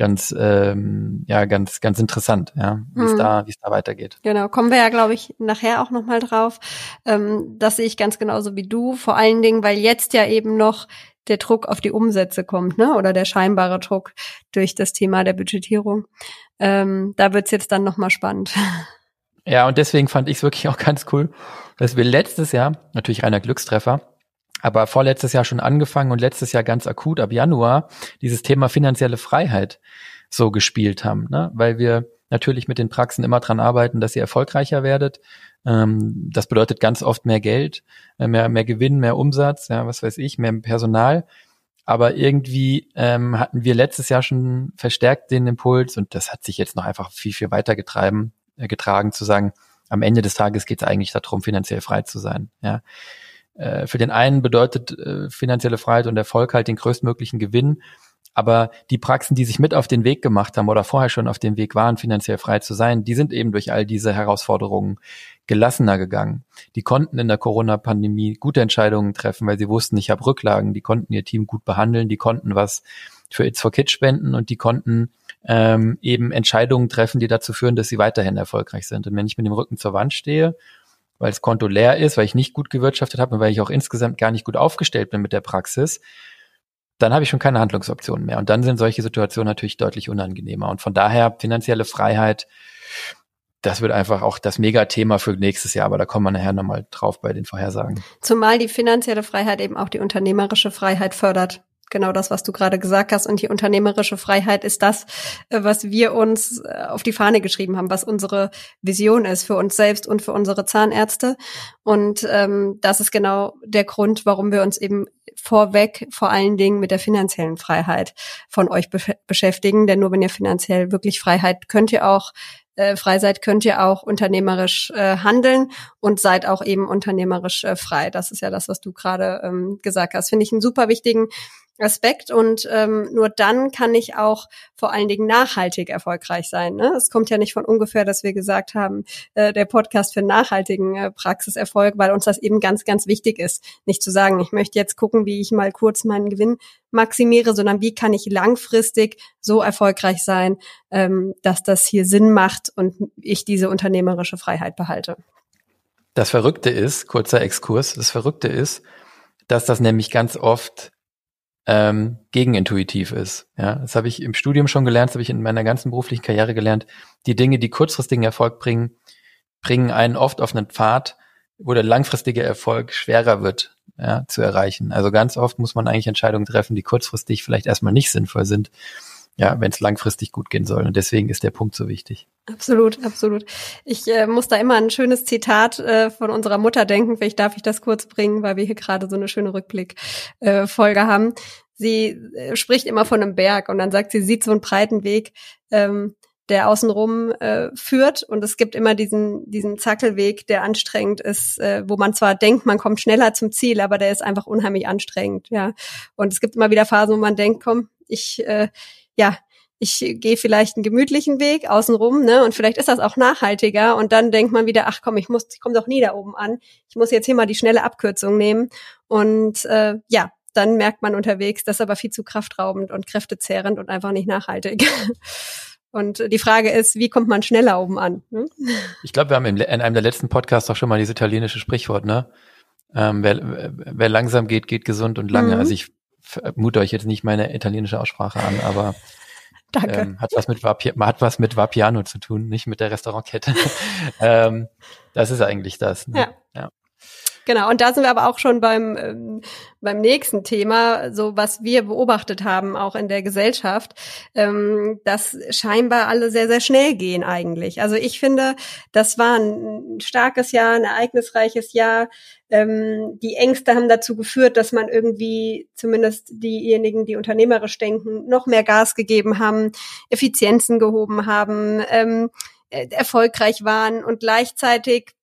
ganz ähm, ja ganz ganz interessant ja wie es hm. da wie es da weitergeht genau kommen wir ja glaube ich nachher auch noch mal drauf ähm, das sehe ich ganz genauso wie du vor allen Dingen weil jetzt ja eben noch der Druck auf die Umsätze kommt, ne? Oder der scheinbare Druck durch das Thema der Budgetierung. Ähm, da wird's jetzt dann nochmal spannend. Ja, und deswegen fand ich es wirklich auch ganz cool, dass wir letztes Jahr, natürlich reiner Glückstreffer, aber vorletztes Jahr schon angefangen und letztes Jahr ganz akut ab Januar dieses Thema finanzielle Freiheit so gespielt haben, ne? weil wir natürlich mit den Praxen immer dran arbeiten, dass ihr erfolgreicher werdet, ähm, das bedeutet ganz oft mehr Geld, äh, mehr, mehr Gewinn, mehr Umsatz, ja, was weiß ich, mehr Personal. Aber irgendwie ähm, hatten wir letztes Jahr schon verstärkt den Impuls und das hat sich jetzt noch einfach viel, viel weiter äh, getragen, zu sagen, am Ende des Tages geht es eigentlich darum, finanziell frei zu sein. Ja. Äh, für den einen bedeutet äh, finanzielle Freiheit und Erfolg halt den größtmöglichen Gewinn. Aber die Praxen, die sich mit auf den Weg gemacht haben oder vorher schon auf dem Weg waren, finanziell frei zu sein, die sind eben durch all diese Herausforderungen gelassener gegangen. Die konnten in der Corona-Pandemie gute Entscheidungen treffen, weil sie wussten, ich habe Rücklagen, die konnten ihr Team gut behandeln, die konnten was für It's for Kids spenden und die konnten ähm, eben Entscheidungen treffen, die dazu führen, dass sie weiterhin erfolgreich sind. Und wenn ich mit dem Rücken zur Wand stehe, weil das Konto leer ist, weil ich nicht gut gewirtschaftet habe und weil ich auch insgesamt gar nicht gut aufgestellt bin mit der Praxis, dann habe ich schon keine Handlungsoptionen mehr. Und dann sind solche Situationen natürlich deutlich unangenehmer. Und von daher finanzielle Freiheit das wird einfach auch das Megathema für nächstes Jahr, aber da kommen wir nachher nochmal drauf bei den Vorhersagen. Zumal die finanzielle Freiheit eben auch die unternehmerische Freiheit fördert. genau das, was du gerade gesagt hast. Und die unternehmerische Freiheit ist das, äh, was wir uns äh, auf die Fahne geschrieben haben, was unsere Vision ist für uns selbst und für unsere Zahnärzte. Und ähm, das ist genau der Grund, warum wir uns eben vorweg vor allen Dingen mit der finanziellen Freiheit von euch be beschäftigen. Denn nur wenn ihr finanziell wirklich Freiheit könnt ihr auch äh, frei seid, könnt ihr auch unternehmerisch äh, handeln und seid auch eben unternehmerisch äh, frei. Das ist ja das, was du gerade ähm, gesagt hast. Finde ich einen super wichtigen Aspekt und ähm, nur dann kann ich auch vor allen Dingen nachhaltig erfolgreich sein. Ne? Es kommt ja nicht von ungefähr, dass wir gesagt haben, äh, der Podcast für nachhaltigen äh, Praxiserfolg, weil uns das eben ganz, ganz wichtig ist, nicht zu sagen, ich möchte jetzt gucken, wie ich mal kurz meinen Gewinn maximiere, sondern wie kann ich langfristig so erfolgreich sein, ähm, dass das hier Sinn macht und ich diese unternehmerische Freiheit behalte. Das Verrückte ist, kurzer Exkurs, das Verrückte ist, dass das nämlich ganz oft ähm, gegenintuitiv ist. Ja, das habe ich im Studium schon gelernt, das habe ich in meiner ganzen beruflichen Karriere gelernt. Die Dinge, die kurzfristigen Erfolg bringen, bringen einen oft auf einen Pfad, wo der langfristige Erfolg schwerer wird ja, zu erreichen. Also ganz oft muss man eigentlich Entscheidungen treffen, die kurzfristig vielleicht erstmal nicht sinnvoll sind, ja, wenn es langfristig gut gehen soll. Und deswegen ist der Punkt so wichtig. Absolut, absolut. Ich äh, muss da immer ein schönes Zitat äh, von unserer Mutter denken. Vielleicht darf ich das kurz bringen, weil wir hier gerade so eine schöne Rückblick-Folge äh, haben. Sie äh, spricht immer von einem Berg und dann sagt sie, sie sieht so einen breiten Weg, ähm, der außenrum äh, führt und es gibt immer diesen diesen Zackelweg, der anstrengend ist, äh, wo man zwar denkt, man kommt schneller zum Ziel, aber der ist einfach unheimlich anstrengend, ja. Und es gibt immer wieder Phasen, wo man denkt, komm, ich äh, ja, ich gehe vielleicht einen gemütlichen Weg außenrum, ne? Und vielleicht ist das auch nachhaltiger. Und dann denkt man wieder, ach komm, ich muss, ich komme doch nie da oben an. Ich muss jetzt hier mal die schnelle Abkürzung nehmen. Und äh, ja, dann merkt man unterwegs, das ist aber viel zu kraftraubend und kräftezehrend und einfach nicht nachhaltig. (laughs) Und die Frage ist, wie kommt man schneller oben an? Ne? Ich glaube, wir haben in einem der letzten Podcasts auch schon mal dieses italienische Sprichwort, ne? Ähm, wer, wer langsam geht, geht gesund und lange. Mhm. Also ich mute euch jetzt nicht meine italienische Aussprache an, aber. (laughs) Ähm, hat was mit Vapi hat was mit Vapiano zu tun, nicht mit der Restaurantkette. (laughs) ähm, das ist eigentlich das. Ne? Ja. Genau, und da sind wir aber auch schon beim, ähm, beim nächsten Thema, so was wir beobachtet haben, auch in der Gesellschaft, ähm, dass scheinbar alle sehr, sehr schnell gehen eigentlich. Also ich finde, das war ein starkes Jahr, ein ereignisreiches Jahr. Ähm, die Ängste haben dazu geführt, dass man irgendwie zumindest diejenigen, die unternehmerisch denken, noch mehr Gas gegeben haben, Effizienzen gehoben haben, ähm, äh, erfolgreich waren und gleichzeitig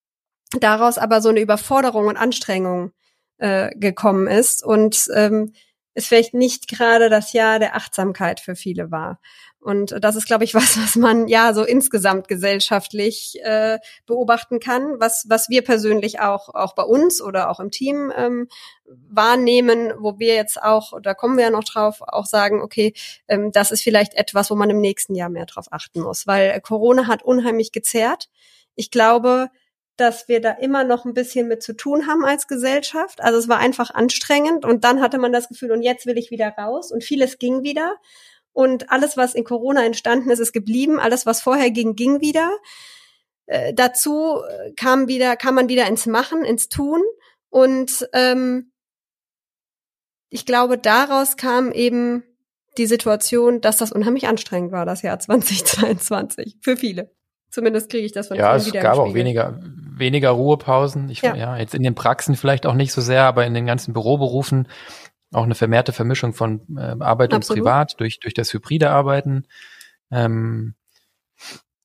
daraus aber so eine Überforderung und Anstrengung äh, gekommen ist und ähm, es vielleicht nicht gerade das Jahr der Achtsamkeit für viele war. Und das ist, glaube ich, (laughs) was, was man ja so insgesamt gesellschaftlich äh, beobachten kann, was, was wir persönlich auch, auch bei uns oder auch im Team ähm, wahrnehmen, wo wir jetzt auch, da kommen wir ja noch drauf, auch sagen, okay, ähm, das ist vielleicht etwas, wo man im nächsten Jahr mehr drauf achten muss, weil Corona hat unheimlich gezerrt. Ich glaube, dass wir da immer noch ein bisschen mit zu tun haben als Gesellschaft. Also es war einfach anstrengend und dann hatte man das Gefühl, und jetzt will ich wieder raus und vieles ging wieder. Und alles, was in Corona entstanden ist, ist geblieben. Alles, was vorher ging, ging wieder. Äh, dazu äh, kam wieder, kam man wieder ins Machen, ins Tun. Und ähm, ich glaube, daraus kam eben die Situation, dass das unheimlich anstrengend war, das Jahr (laughs) 2022, für viele. Zumindest kriege ich das von Ja, es gab auch weniger, weniger Ruhepausen. Ich, ja. ja, jetzt in den Praxen vielleicht auch nicht so sehr, aber in den ganzen Büroberufen auch eine vermehrte Vermischung von äh, Arbeit Absolut. und Privat durch, durch das hybride Arbeiten. Ähm,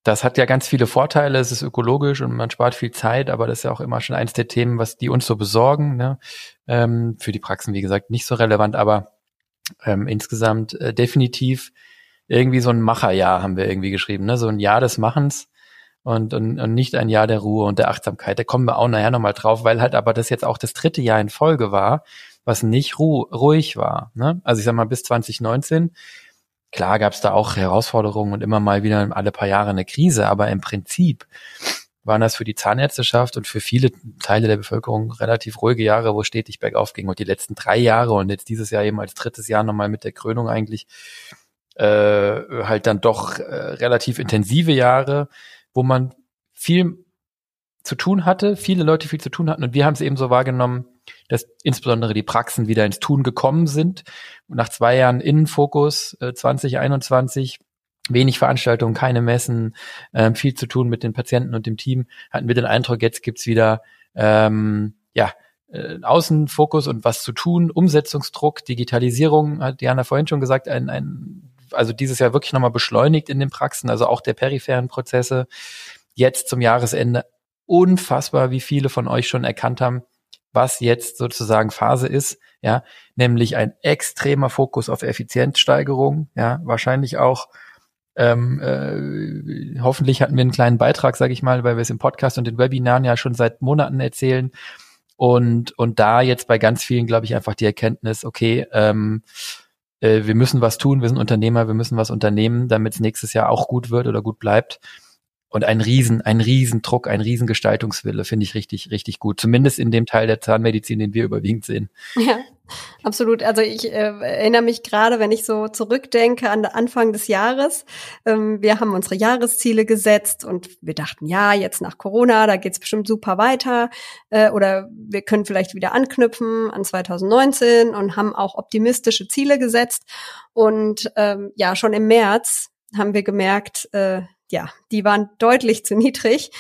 das hat ja ganz viele Vorteile, es ist ökologisch und man spart viel Zeit, aber das ist ja auch immer schon eins der Themen, was die uns so besorgen. Ne? Ähm, für die Praxen, wie gesagt, nicht so relevant, aber ähm, insgesamt äh, definitiv irgendwie so ein Macherjahr haben wir irgendwie geschrieben, ne? so ein Jahr des Machens und, und, und nicht ein Jahr der Ruhe und der Achtsamkeit. Da kommen wir auch nachher nochmal drauf, weil halt aber das jetzt auch das dritte Jahr in Folge war, was nicht ru ruhig war. Ne? Also ich sag mal, bis 2019, klar gab es da auch Herausforderungen und immer mal wieder alle paar Jahre eine Krise, aber im Prinzip waren das für die Zahnärzteschaft und für viele Teile der Bevölkerung relativ ruhige Jahre, wo stetig bergauf ging. Und die letzten drei Jahre und jetzt dieses Jahr eben als drittes Jahr nochmal mit der Krönung eigentlich äh, halt dann doch äh, relativ intensive Jahre, wo man viel zu tun hatte, viele Leute viel zu tun hatten und wir haben es eben so wahrgenommen, dass insbesondere die Praxen wieder ins Tun gekommen sind. Und nach zwei Jahren Innenfokus äh, 2021 wenig Veranstaltungen, keine Messen, ähm, viel zu tun mit den Patienten und dem Team, hatten wir den Eindruck, jetzt gibt's wieder ähm, ja äh, Außenfokus und was zu tun, Umsetzungsdruck, Digitalisierung, hat Diana vorhin schon gesagt, ein, ein also dieses Jahr wirklich nochmal beschleunigt in den Praxen, also auch der peripheren Prozesse. Jetzt zum Jahresende unfassbar, wie viele von euch schon erkannt haben, was jetzt sozusagen Phase ist, ja, nämlich ein extremer Fokus auf Effizienzsteigerung, ja, wahrscheinlich auch ähm, äh, hoffentlich hatten wir einen kleinen Beitrag, sage ich mal, weil wir es im Podcast und den Webinaren ja schon seit Monaten erzählen. Und, und da jetzt bei ganz vielen, glaube ich, einfach die Erkenntnis, okay, ähm, äh, wir müssen was tun, wir sind Unternehmer, wir müssen was unternehmen, damit es nächstes Jahr auch gut wird oder gut bleibt. Und ein Riesen, ein Riesendruck, ein Riesengestaltungswille finde ich richtig, richtig gut. Zumindest in dem Teil der Zahnmedizin, den wir überwiegend sehen. Ja, absolut. Also ich äh, erinnere mich gerade, wenn ich so zurückdenke an Anfang des Jahres. Ähm, wir haben unsere Jahresziele gesetzt und wir dachten, ja, jetzt nach Corona, da geht's bestimmt super weiter. Äh, oder wir können vielleicht wieder anknüpfen an 2019 und haben auch optimistische Ziele gesetzt. Und ähm, ja, schon im März haben wir gemerkt, äh, ja, die waren deutlich zu niedrig.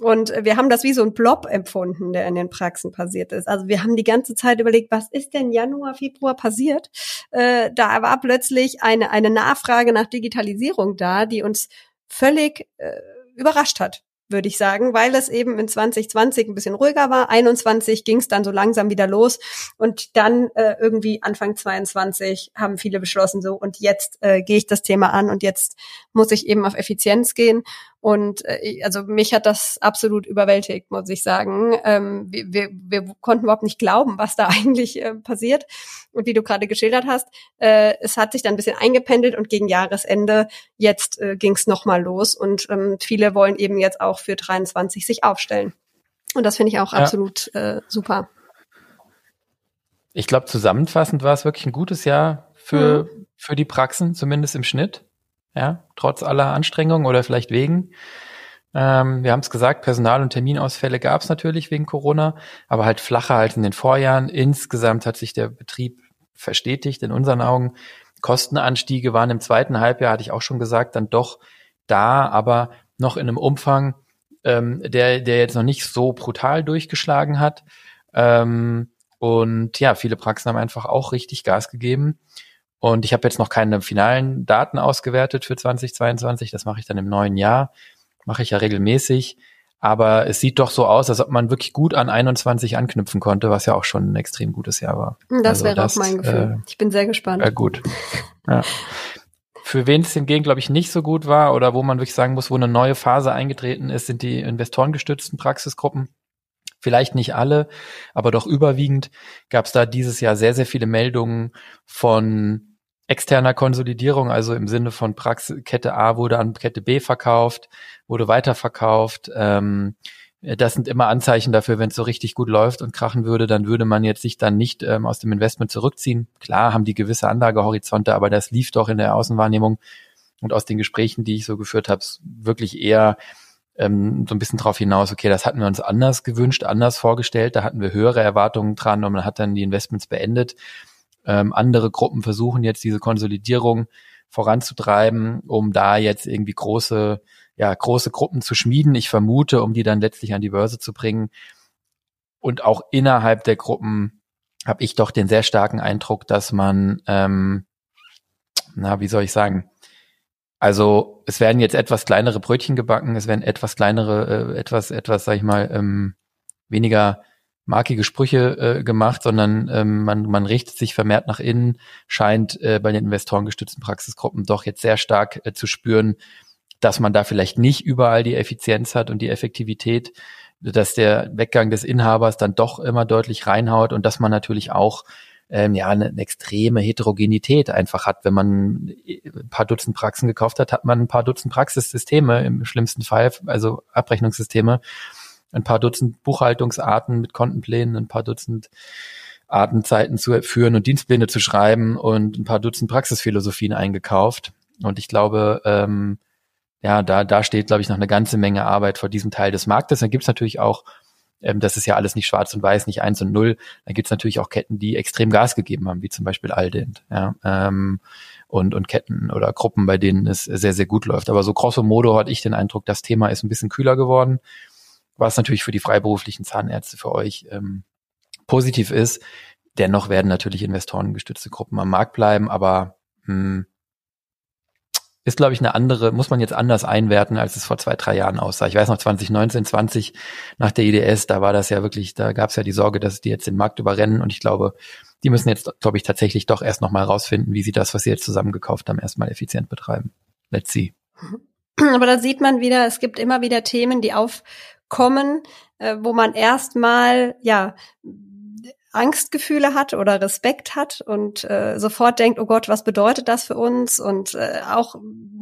Und wir haben das wie so ein Blob empfunden, der in den Praxen passiert ist. Also wir haben die ganze Zeit überlegt, was ist denn Januar, Februar passiert? Äh, da war plötzlich eine, eine Nachfrage nach Digitalisierung da, die uns völlig äh, überrascht hat würde ich sagen, weil es eben in 2020 ein bisschen ruhiger war. 21 ging es dann so langsam wieder los und dann äh, irgendwie Anfang 22 haben viele beschlossen so und jetzt äh, gehe ich das Thema an und jetzt muss ich eben auf Effizienz gehen und äh, also mich hat das absolut überwältigt, muss ich sagen. Ähm, wir, wir, wir konnten überhaupt nicht glauben, was da (laughs) eigentlich äh, passiert. Und wie du gerade geschildert hast, äh, es hat sich dann ein bisschen eingependelt und gegen Jahresende jetzt äh, ging es nochmal los. Und ähm, viele wollen eben jetzt auch für 23 sich aufstellen. Und das finde ich auch ja. absolut äh, super. Ich glaube, zusammenfassend war es wirklich ein gutes Jahr für, mhm. für die Praxen, zumindest im Schnitt ja, trotz aller Anstrengungen oder vielleicht wegen. Ähm, wir haben es gesagt, Personal- und Terminausfälle gab es natürlich wegen Corona, aber halt flacher als in den Vorjahren. Insgesamt hat sich der Betrieb verstetigt in unseren Augen. Kostenanstiege waren im zweiten Halbjahr, hatte ich auch schon gesagt, dann doch da, aber noch in einem Umfang, ähm, der, der jetzt noch nicht so brutal durchgeschlagen hat. Ähm, und ja, viele Praxen haben einfach auch richtig Gas gegeben. Und ich habe jetzt noch keine finalen Daten ausgewertet für 2022. Das mache ich dann im neuen Jahr. Mache ich ja regelmäßig. Aber es sieht doch so aus, als ob man wirklich gut an 21 anknüpfen konnte, was ja auch schon ein extrem gutes Jahr war. Das also wäre das, auch mein Gefühl. Äh, ich bin sehr gespannt. Äh, gut. Ja. Für wen es hingegen, glaube ich, nicht so gut war oder wo man wirklich sagen muss, wo eine neue Phase eingetreten ist, sind die investorengestützten Praxisgruppen. Vielleicht nicht alle, aber doch überwiegend gab es da dieses Jahr sehr, sehr viele Meldungen von externer Konsolidierung, also im Sinne von Praxis, Kette A wurde an Kette B verkauft, wurde weiterverkauft. Ähm, das sind immer Anzeichen dafür, wenn es so richtig gut läuft und krachen würde, dann würde man jetzt sich dann nicht ähm, aus dem Investment zurückziehen. Klar haben die gewisse Anlagehorizonte, aber das lief doch in der Außenwahrnehmung und aus den Gesprächen, die ich so geführt habe, wirklich eher ähm, so ein bisschen drauf hinaus, okay, das hatten wir uns anders gewünscht, anders vorgestellt, da hatten wir höhere Erwartungen dran und man hat dann die Investments beendet. Ähm, andere Gruppen versuchen jetzt diese Konsolidierung voranzutreiben, um da jetzt irgendwie große, ja, große Gruppen zu schmieden. Ich vermute, um die dann letztlich an die Börse zu bringen. Und auch innerhalb der Gruppen habe ich doch den sehr starken Eindruck, dass man, ähm, na, wie soll ich sagen, also es werden jetzt etwas kleinere Brötchen gebacken, es werden etwas kleinere, äh, etwas, etwas, sag ich mal, ähm, weniger markige Sprüche äh, gemacht, sondern ähm, man, man richtet sich vermehrt nach innen, scheint äh, bei den investorengestützten Praxisgruppen doch jetzt sehr stark äh, zu spüren, dass man da vielleicht nicht überall die Effizienz hat und die Effektivität, dass der Weggang des Inhabers dann doch immer deutlich reinhaut und dass man natürlich auch ähm, ja eine, eine extreme Heterogenität einfach hat. Wenn man ein paar Dutzend Praxen gekauft hat, hat man ein paar Dutzend Praxissysteme im schlimmsten Fall, also Abrechnungssysteme ein paar Dutzend Buchhaltungsarten mit Kontenplänen, ein paar Dutzend Artenzeiten zu führen und Dienstpläne zu schreiben und ein paar Dutzend Praxisphilosophien eingekauft. Und ich glaube, ähm, ja, da, da steht, glaube ich, noch eine ganze Menge Arbeit vor diesem Teil des Marktes. Dann gibt es natürlich auch ähm, das ist ja alles nicht schwarz und weiß, nicht eins und null. Da gibt es natürlich auch Ketten, die extrem Gas gegeben haben, wie zum Beispiel Aldent, ja, ähm, und, und Ketten oder Gruppen, bei denen es sehr, sehr gut läuft. Aber so grosso modo hatte ich den Eindruck, das Thema ist ein bisschen kühler geworden, was natürlich für die freiberuflichen Zahnärzte für euch ähm, positiv ist. Dennoch werden natürlich investorengestützte Gruppen am Markt bleiben, aber hm, ist, glaube ich, eine andere, muss man jetzt anders einwerten, als es vor zwei, drei Jahren aussah. Ich weiß noch, 2019, 20 nach der IDS, da war das ja wirklich, da gab es ja die Sorge, dass die jetzt den Markt überrennen und ich glaube, die müssen jetzt, glaube ich, tatsächlich doch erst nochmal rausfinden, wie sie das, was sie jetzt zusammengekauft haben, erstmal effizient betreiben. Let's see. Aber da sieht man wieder, es gibt immer wieder Themen, die aufkommen, äh, wo man erstmal, ja, Angstgefühle hat oder Respekt hat und äh, sofort denkt, oh Gott, was bedeutet das für uns? Und äh, auch,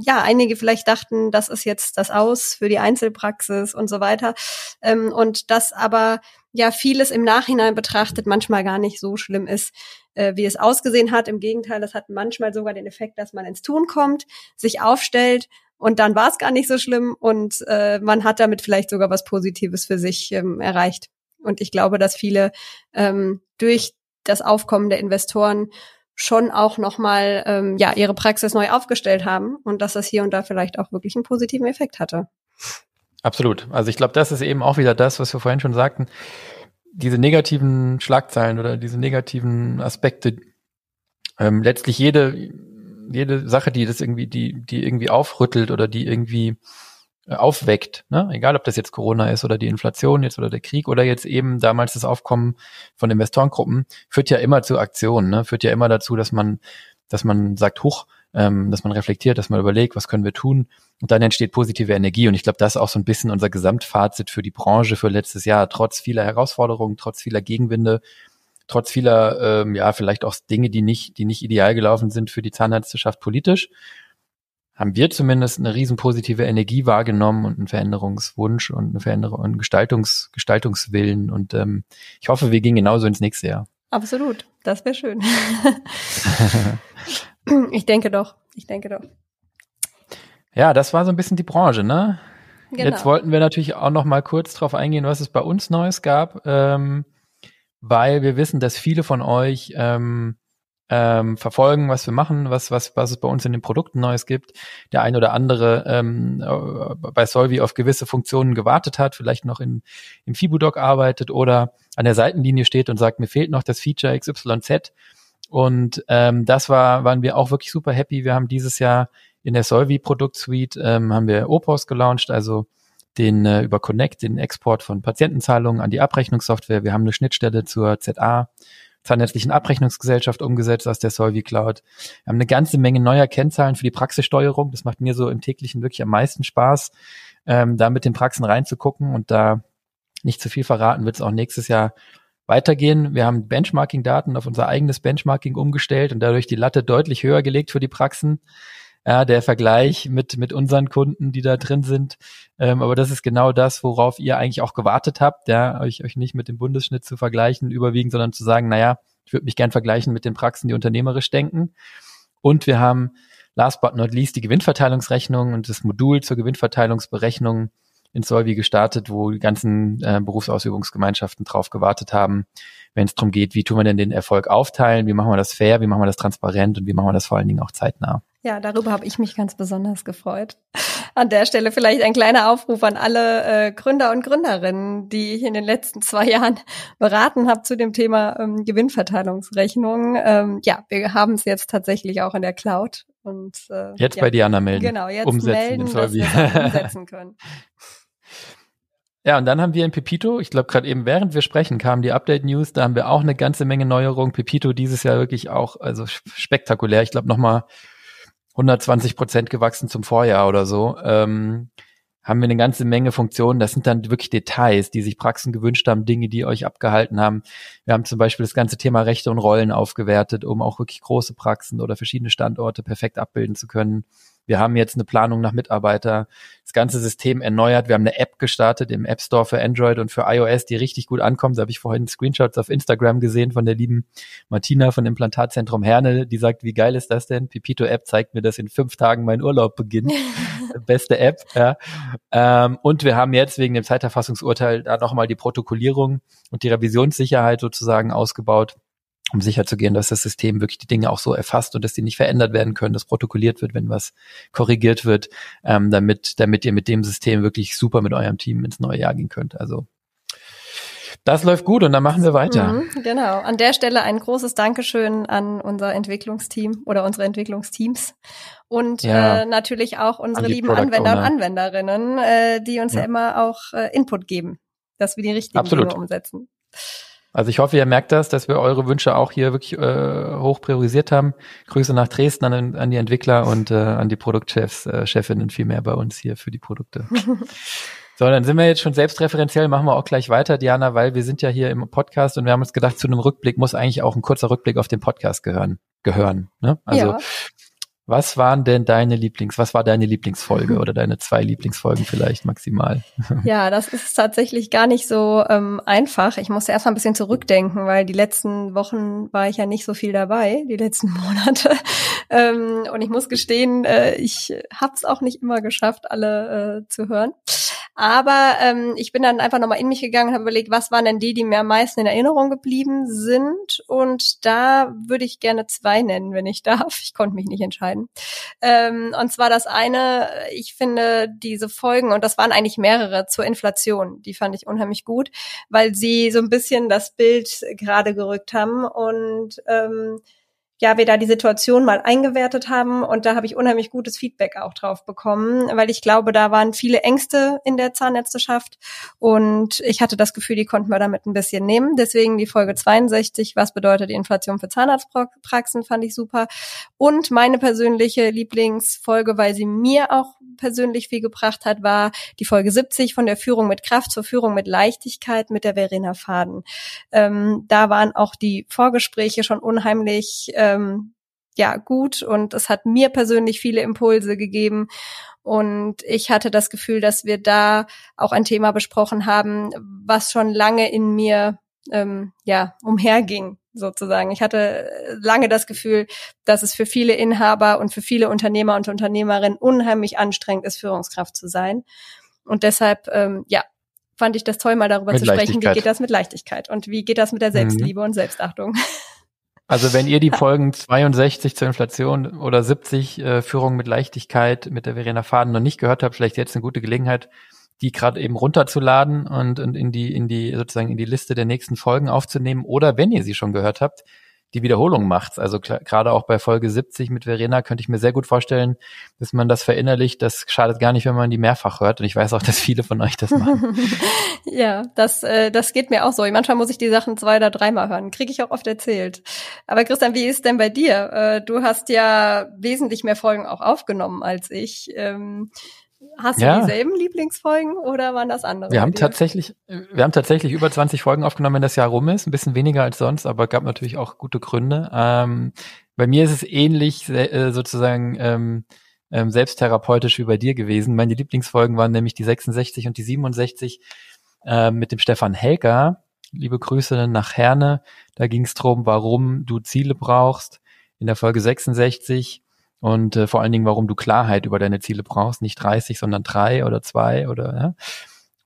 ja, einige vielleicht dachten, das ist jetzt das Aus für die Einzelpraxis und so weiter. Ähm, und das aber ja vieles im Nachhinein betrachtet manchmal gar nicht so schlimm ist, äh, wie es ausgesehen hat. Im Gegenteil, das hat manchmal sogar den Effekt, dass man ins Tun kommt, sich aufstellt und dann war es gar nicht so schlimm und äh, man hat damit vielleicht sogar was Positives für sich ähm, erreicht. Und ich glaube, dass viele ähm, durch das Aufkommen der Investoren schon auch nochmal ähm, ja, ihre Praxis neu aufgestellt haben und dass das hier und da vielleicht auch wirklich einen positiven Effekt hatte. Absolut. Also ich glaube, das ist eben auch wieder das, was wir vorhin schon sagten. Diese negativen Schlagzeilen oder diese negativen Aspekte, ähm, letztlich jede, jede Sache, die das irgendwie, die, die irgendwie aufrüttelt oder die irgendwie äh, aufweckt, ne? egal ob das jetzt Corona ist oder die Inflation jetzt oder der Krieg oder jetzt eben damals das Aufkommen von Investorengruppen, führt ja immer zu Aktionen, ne? führt ja immer dazu, dass man, dass man sagt, huch, ähm, dass man reflektiert, dass man überlegt, was können wir tun und dann entsteht positive Energie und ich glaube, das ist auch so ein bisschen unser Gesamtfazit für die Branche für letztes Jahr, trotz vieler Herausforderungen, trotz vieler Gegenwinde, trotz vieler, ähm, ja, vielleicht auch Dinge, die nicht, die nicht ideal gelaufen sind für die Zahnärzteschaft politisch, haben wir zumindest eine riesen positive Energie wahrgenommen und einen Veränderungswunsch und eine Veränderung und Gestaltungs, Gestaltungswillen. Und ähm, ich hoffe, wir gehen genauso ins nächste Jahr. Absolut, das wäre schön. (laughs) ich denke doch, ich denke doch. Ja, das war so ein bisschen die Branche, ne? Genau. Jetzt wollten wir natürlich auch noch mal kurz drauf eingehen, was es bei uns Neues gab, ähm, weil wir wissen, dass viele von euch ähm, ähm, verfolgen, was wir machen, was, was, was es bei uns in den Produkten Neues gibt. Der ein oder andere ähm, äh, bei Solvi auf gewisse Funktionen gewartet hat, vielleicht noch in, im Fibudoc arbeitet oder an der Seitenlinie steht und sagt, mir fehlt noch das Feature XYZ. Und ähm, das war, waren wir auch wirklich super happy. Wir haben dieses Jahr in der Solvi Produktsuite ähm, haben wir Opos gelauncht, also den äh, über Connect, den Export von Patientenzahlungen an die Abrechnungssoftware. Wir haben eine Schnittstelle zur ZA Zahnärztlichen Abrechnungsgesellschaft umgesetzt aus der Solvi Cloud. Wir haben eine ganze Menge neuer Kennzahlen für die Praxissteuerung. Das macht mir so im täglichen wirklich am meisten Spaß, ähm, da mit den Praxen reinzugucken und da nicht zu viel verraten, wird es auch nächstes Jahr weitergehen. Wir haben Benchmarking-Daten auf unser eigenes Benchmarking umgestellt und dadurch die Latte deutlich höher gelegt für die Praxen ja, der Vergleich mit, mit unseren Kunden, die da drin sind. Ähm, aber das ist genau das, worauf ihr eigentlich auch gewartet habt, ja, euch, euch nicht mit dem Bundesschnitt zu vergleichen überwiegend, sondern zu sagen, naja, ich würde mich gern vergleichen mit den Praxen, die unternehmerisch denken. Und wir haben last but not least die Gewinnverteilungsrechnung und das Modul zur Gewinnverteilungsberechnung in Solvi gestartet, wo die ganzen äh, Berufsausübungsgemeinschaften drauf gewartet haben, wenn es darum geht, wie tun wir denn den Erfolg aufteilen, wie machen wir das fair, wie machen wir das transparent und wie machen wir das vor allen Dingen auch zeitnah. Ja, darüber habe ich mich ganz besonders gefreut. An der Stelle vielleicht ein kleiner Aufruf an alle äh, Gründer und Gründerinnen, die ich in den letzten zwei Jahren beraten habe zu dem Thema ähm, Gewinnverteilungsrechnung. Ähm, ja, wir haben es jetzt tatsächlich auch in der Cloud. Und, äh, jetzt ja, bei Diana melden. Genau, jetzt umsetzen, melden, dass wir umsetzen können. (laughs) Ja, und dann haben wir in Pepito, ich glaube gerade eben während wir sprechen, kamen die Update-News, da haben wir auch eine ganze Menge Neuerungen. Pepito dieses Jahr wirklich auch, also spektakulär. Ich glaube nochmal 120 Prozent gewachsen zum Vorjahr oder so, ähm, haben wir eine ganze Menge Funktionen. Das sind dann wirklich Details, die sich Praxen gewünscht haben, Dinge, die euch abgehalten haben. Wir haben zum Beispiel das ganze Thema Rechte und Rollen aufgewertet, um auch wirklich große Praxen oder verschiedene Standorte perfekt abbilden zu können. Wir haben jetzt eine Planung nach Mitarbeiter, das ganze System erneuert. Wir haben eine App gestartet im App Store für Android und für iOS, die richtig gut ankommt. Da habe ich vorhin Screenshots auf Instagram gesehen von der lieben Martina von Implantatzentrum Herne, die sagt, wie geil ist das denn? Pipito App zeigt mir, dass in fünf Tagen mein Urlaub beginnt. (laughs) Beste App, ja. Ähm, und wir haben jetzt wegen dem Zeiterfassungsurteil da nochmal die Protokollierung und die Revisionssicherheit sozusagen ausgebaut um sicherzugehen, dass das System wirklich die Dinge auch so erfasst und dass die nicht verändert werden können, dass protokolliert wird, wenn was korrigiert wird, ähm, damit, damit ihr mit dem System wirklich super mit eurem Team ins neue Jahr gehen könnt. Also das läuft gut und dann machen wir weiter. Mhm, genau. An der Stelle ein großes Dankeschön an unser Entwicklungsteam oder unsere Entwicklungsteams und ja, äh, natürlich auch unsere lieben Product Anwender Owner. und Anwenderinnen, äh, die uns ja. ja immer auch äh, Input geben, dass wir die richtigen Absolut. Dinge umsetzen. Also ich hoffe, ihr merkt das, dass wir eure Wünsche auch hier wirklich äh, hoch priorisiert haben. Grüße nach Dresden an, an die Entwickler und äh, an die Produktchefs, äh, Chefinnen vielmehr bei uns hier für die Produkte. (laughs) so, dann sind wir jetzt schon selbstreferenziell, machen wir auch gleich weiter, Diana, weil wir sind ja hier im Podcast und wir haben uns gedacht, zu einem Rückblick muss eigentlich auch ein kurzer Rückblick auf den Podcast gehören. gehören ne? Also ja. Was waren denn deine Lieblings, was war deine Lieblingsfolge (laughs) oder deine zwei Lieblingsfolgen vielleicht maximal? (laughs) Ja, das ist tatsächlich gar nicht so ähm, einfach. Ich musste erst mal ein bisschen zurückdenken, weil die letzten Wochen war ich ja nicht so viel dabei, die letzten (laughs) Monate. ähm, und ich muss gestehen, äh, ich habe es auch nicht immer geschafft, alle äh, zu hören. Aber ähm, ich bin dann einfach nochmal in mich gegangen und habe überlegt, was waren denn die, die mir am meisten in Erinnerung geblieben sind. Und da würde ich gerne zwei nennen, wenn ich darf. Ich konnte mich nicht entscheiden. Ähm, und zwar das eine, ich finde diese Folgen, und das waren eigentlich mehrere zur Inflation, die fand ich unheimlich gut, weil sie so ein bisschen das Bild gerade gerückt haben. Und ähm, ja, wir da die Situation mal eingewertet haben und da habe ich unheimlich gutes Feedback auch drauf bekommen, weil ich glaube, da waren viele Ängste in der Zahnärzteschaft und ich hatte das Gefühl, die konnten wir damit ein bisschen nehmen. Deswegen die Folge 62, was bedeutet die Inflation für Zahnarztpraxen, fand ich super. Und meine persönliche Lieblingsfolge, weil sie mir auch persönlich viel gebracht hat, war die Folge 70 von der Führung mit Kraft zur Führung mit Leichtigkeit mit der Verena Faden. Ähm, da waren auch die Vorgespräche schon unheimlich äh, ähm, ja gut und es hat mir persönlich viele Impulse gegeben und ich hatte das Gefühl, dass wir da auch ein Thema besprochen haben, was schon lange in mir ähm, ja umherging sozusagen. Ich hatte lange das Gefühl, dass es für viele Inhaber und für viele Unternehmer und Unternehmerinnen unheimlich anstrengend ist, Führungskraft zu sein. Und deshalb, ähm, ja, fand ich das toll, mal darüber mit zu sprechen, wie geht das mit Leichtigkeit und wie geht das mit der mhm. Selbstliebe mhm. und Selbstachtung. (laughs) Also wenn ihr die (laughs) Folgen 62 zur Inflation oder 70 äh, Führung mit Leichtigkeit mit der Verena Faden noch nicht gehört habt, vielleicht jetzt eine gute Gelegenheit, die gerade eben runterzuladen und, und in die in die sozusagen in die Liste der nächsten Folgen aufzunehmen. Oder wenn ihr sie schon gehört habt, die Wiederholung macht. Also gerade auch bei Folge 70 mit Verena könnte ich mir sehr gut vorstellen, dass man das verinnerlicht. Das schadet gar nicht, wenn man die mehrfach hört. Und ich weiß auch, (laughs) dass viele von euch das machen. (laughs) ja, das, äh, das geht mir auch so. Manchmal muss ich die Sachen zwei oder dreimal hören. Kriege ich auch oft erzählt. Aber Christian, wie ist denn bei dir? Äh, du hast ja wesentlich mehr Folgen auch aufgenommen als ich. Ähm, Hast du ja. dieselben Lieblingsfolgen oder waren das andere? Wir haben tatsächlich, wir haben tatsächlich über 20 Folgen aufgenommen, wenn das Jahr rum ist. Ein bisschen weniger als sonst, aber gab natürlich auch gute Gründe. Ähm, bei mir ist es ähnlich äh, sozusagen ähm, ähm, selbsttherapeutisch wie bei dir gewesen. Meine Lieblingsfolgen waren nämlich die 66 und die 67 äh, mit dem Stefan Helger. Liebe Grüße nach Herne. Da ging es darum, warum du Ziele brauchst. In der Folge 66 und äh, vor allen Dingen, warum du Klarheit über deine Ziele brauchst, nicht 30, sondern drei oder zwei oder ja.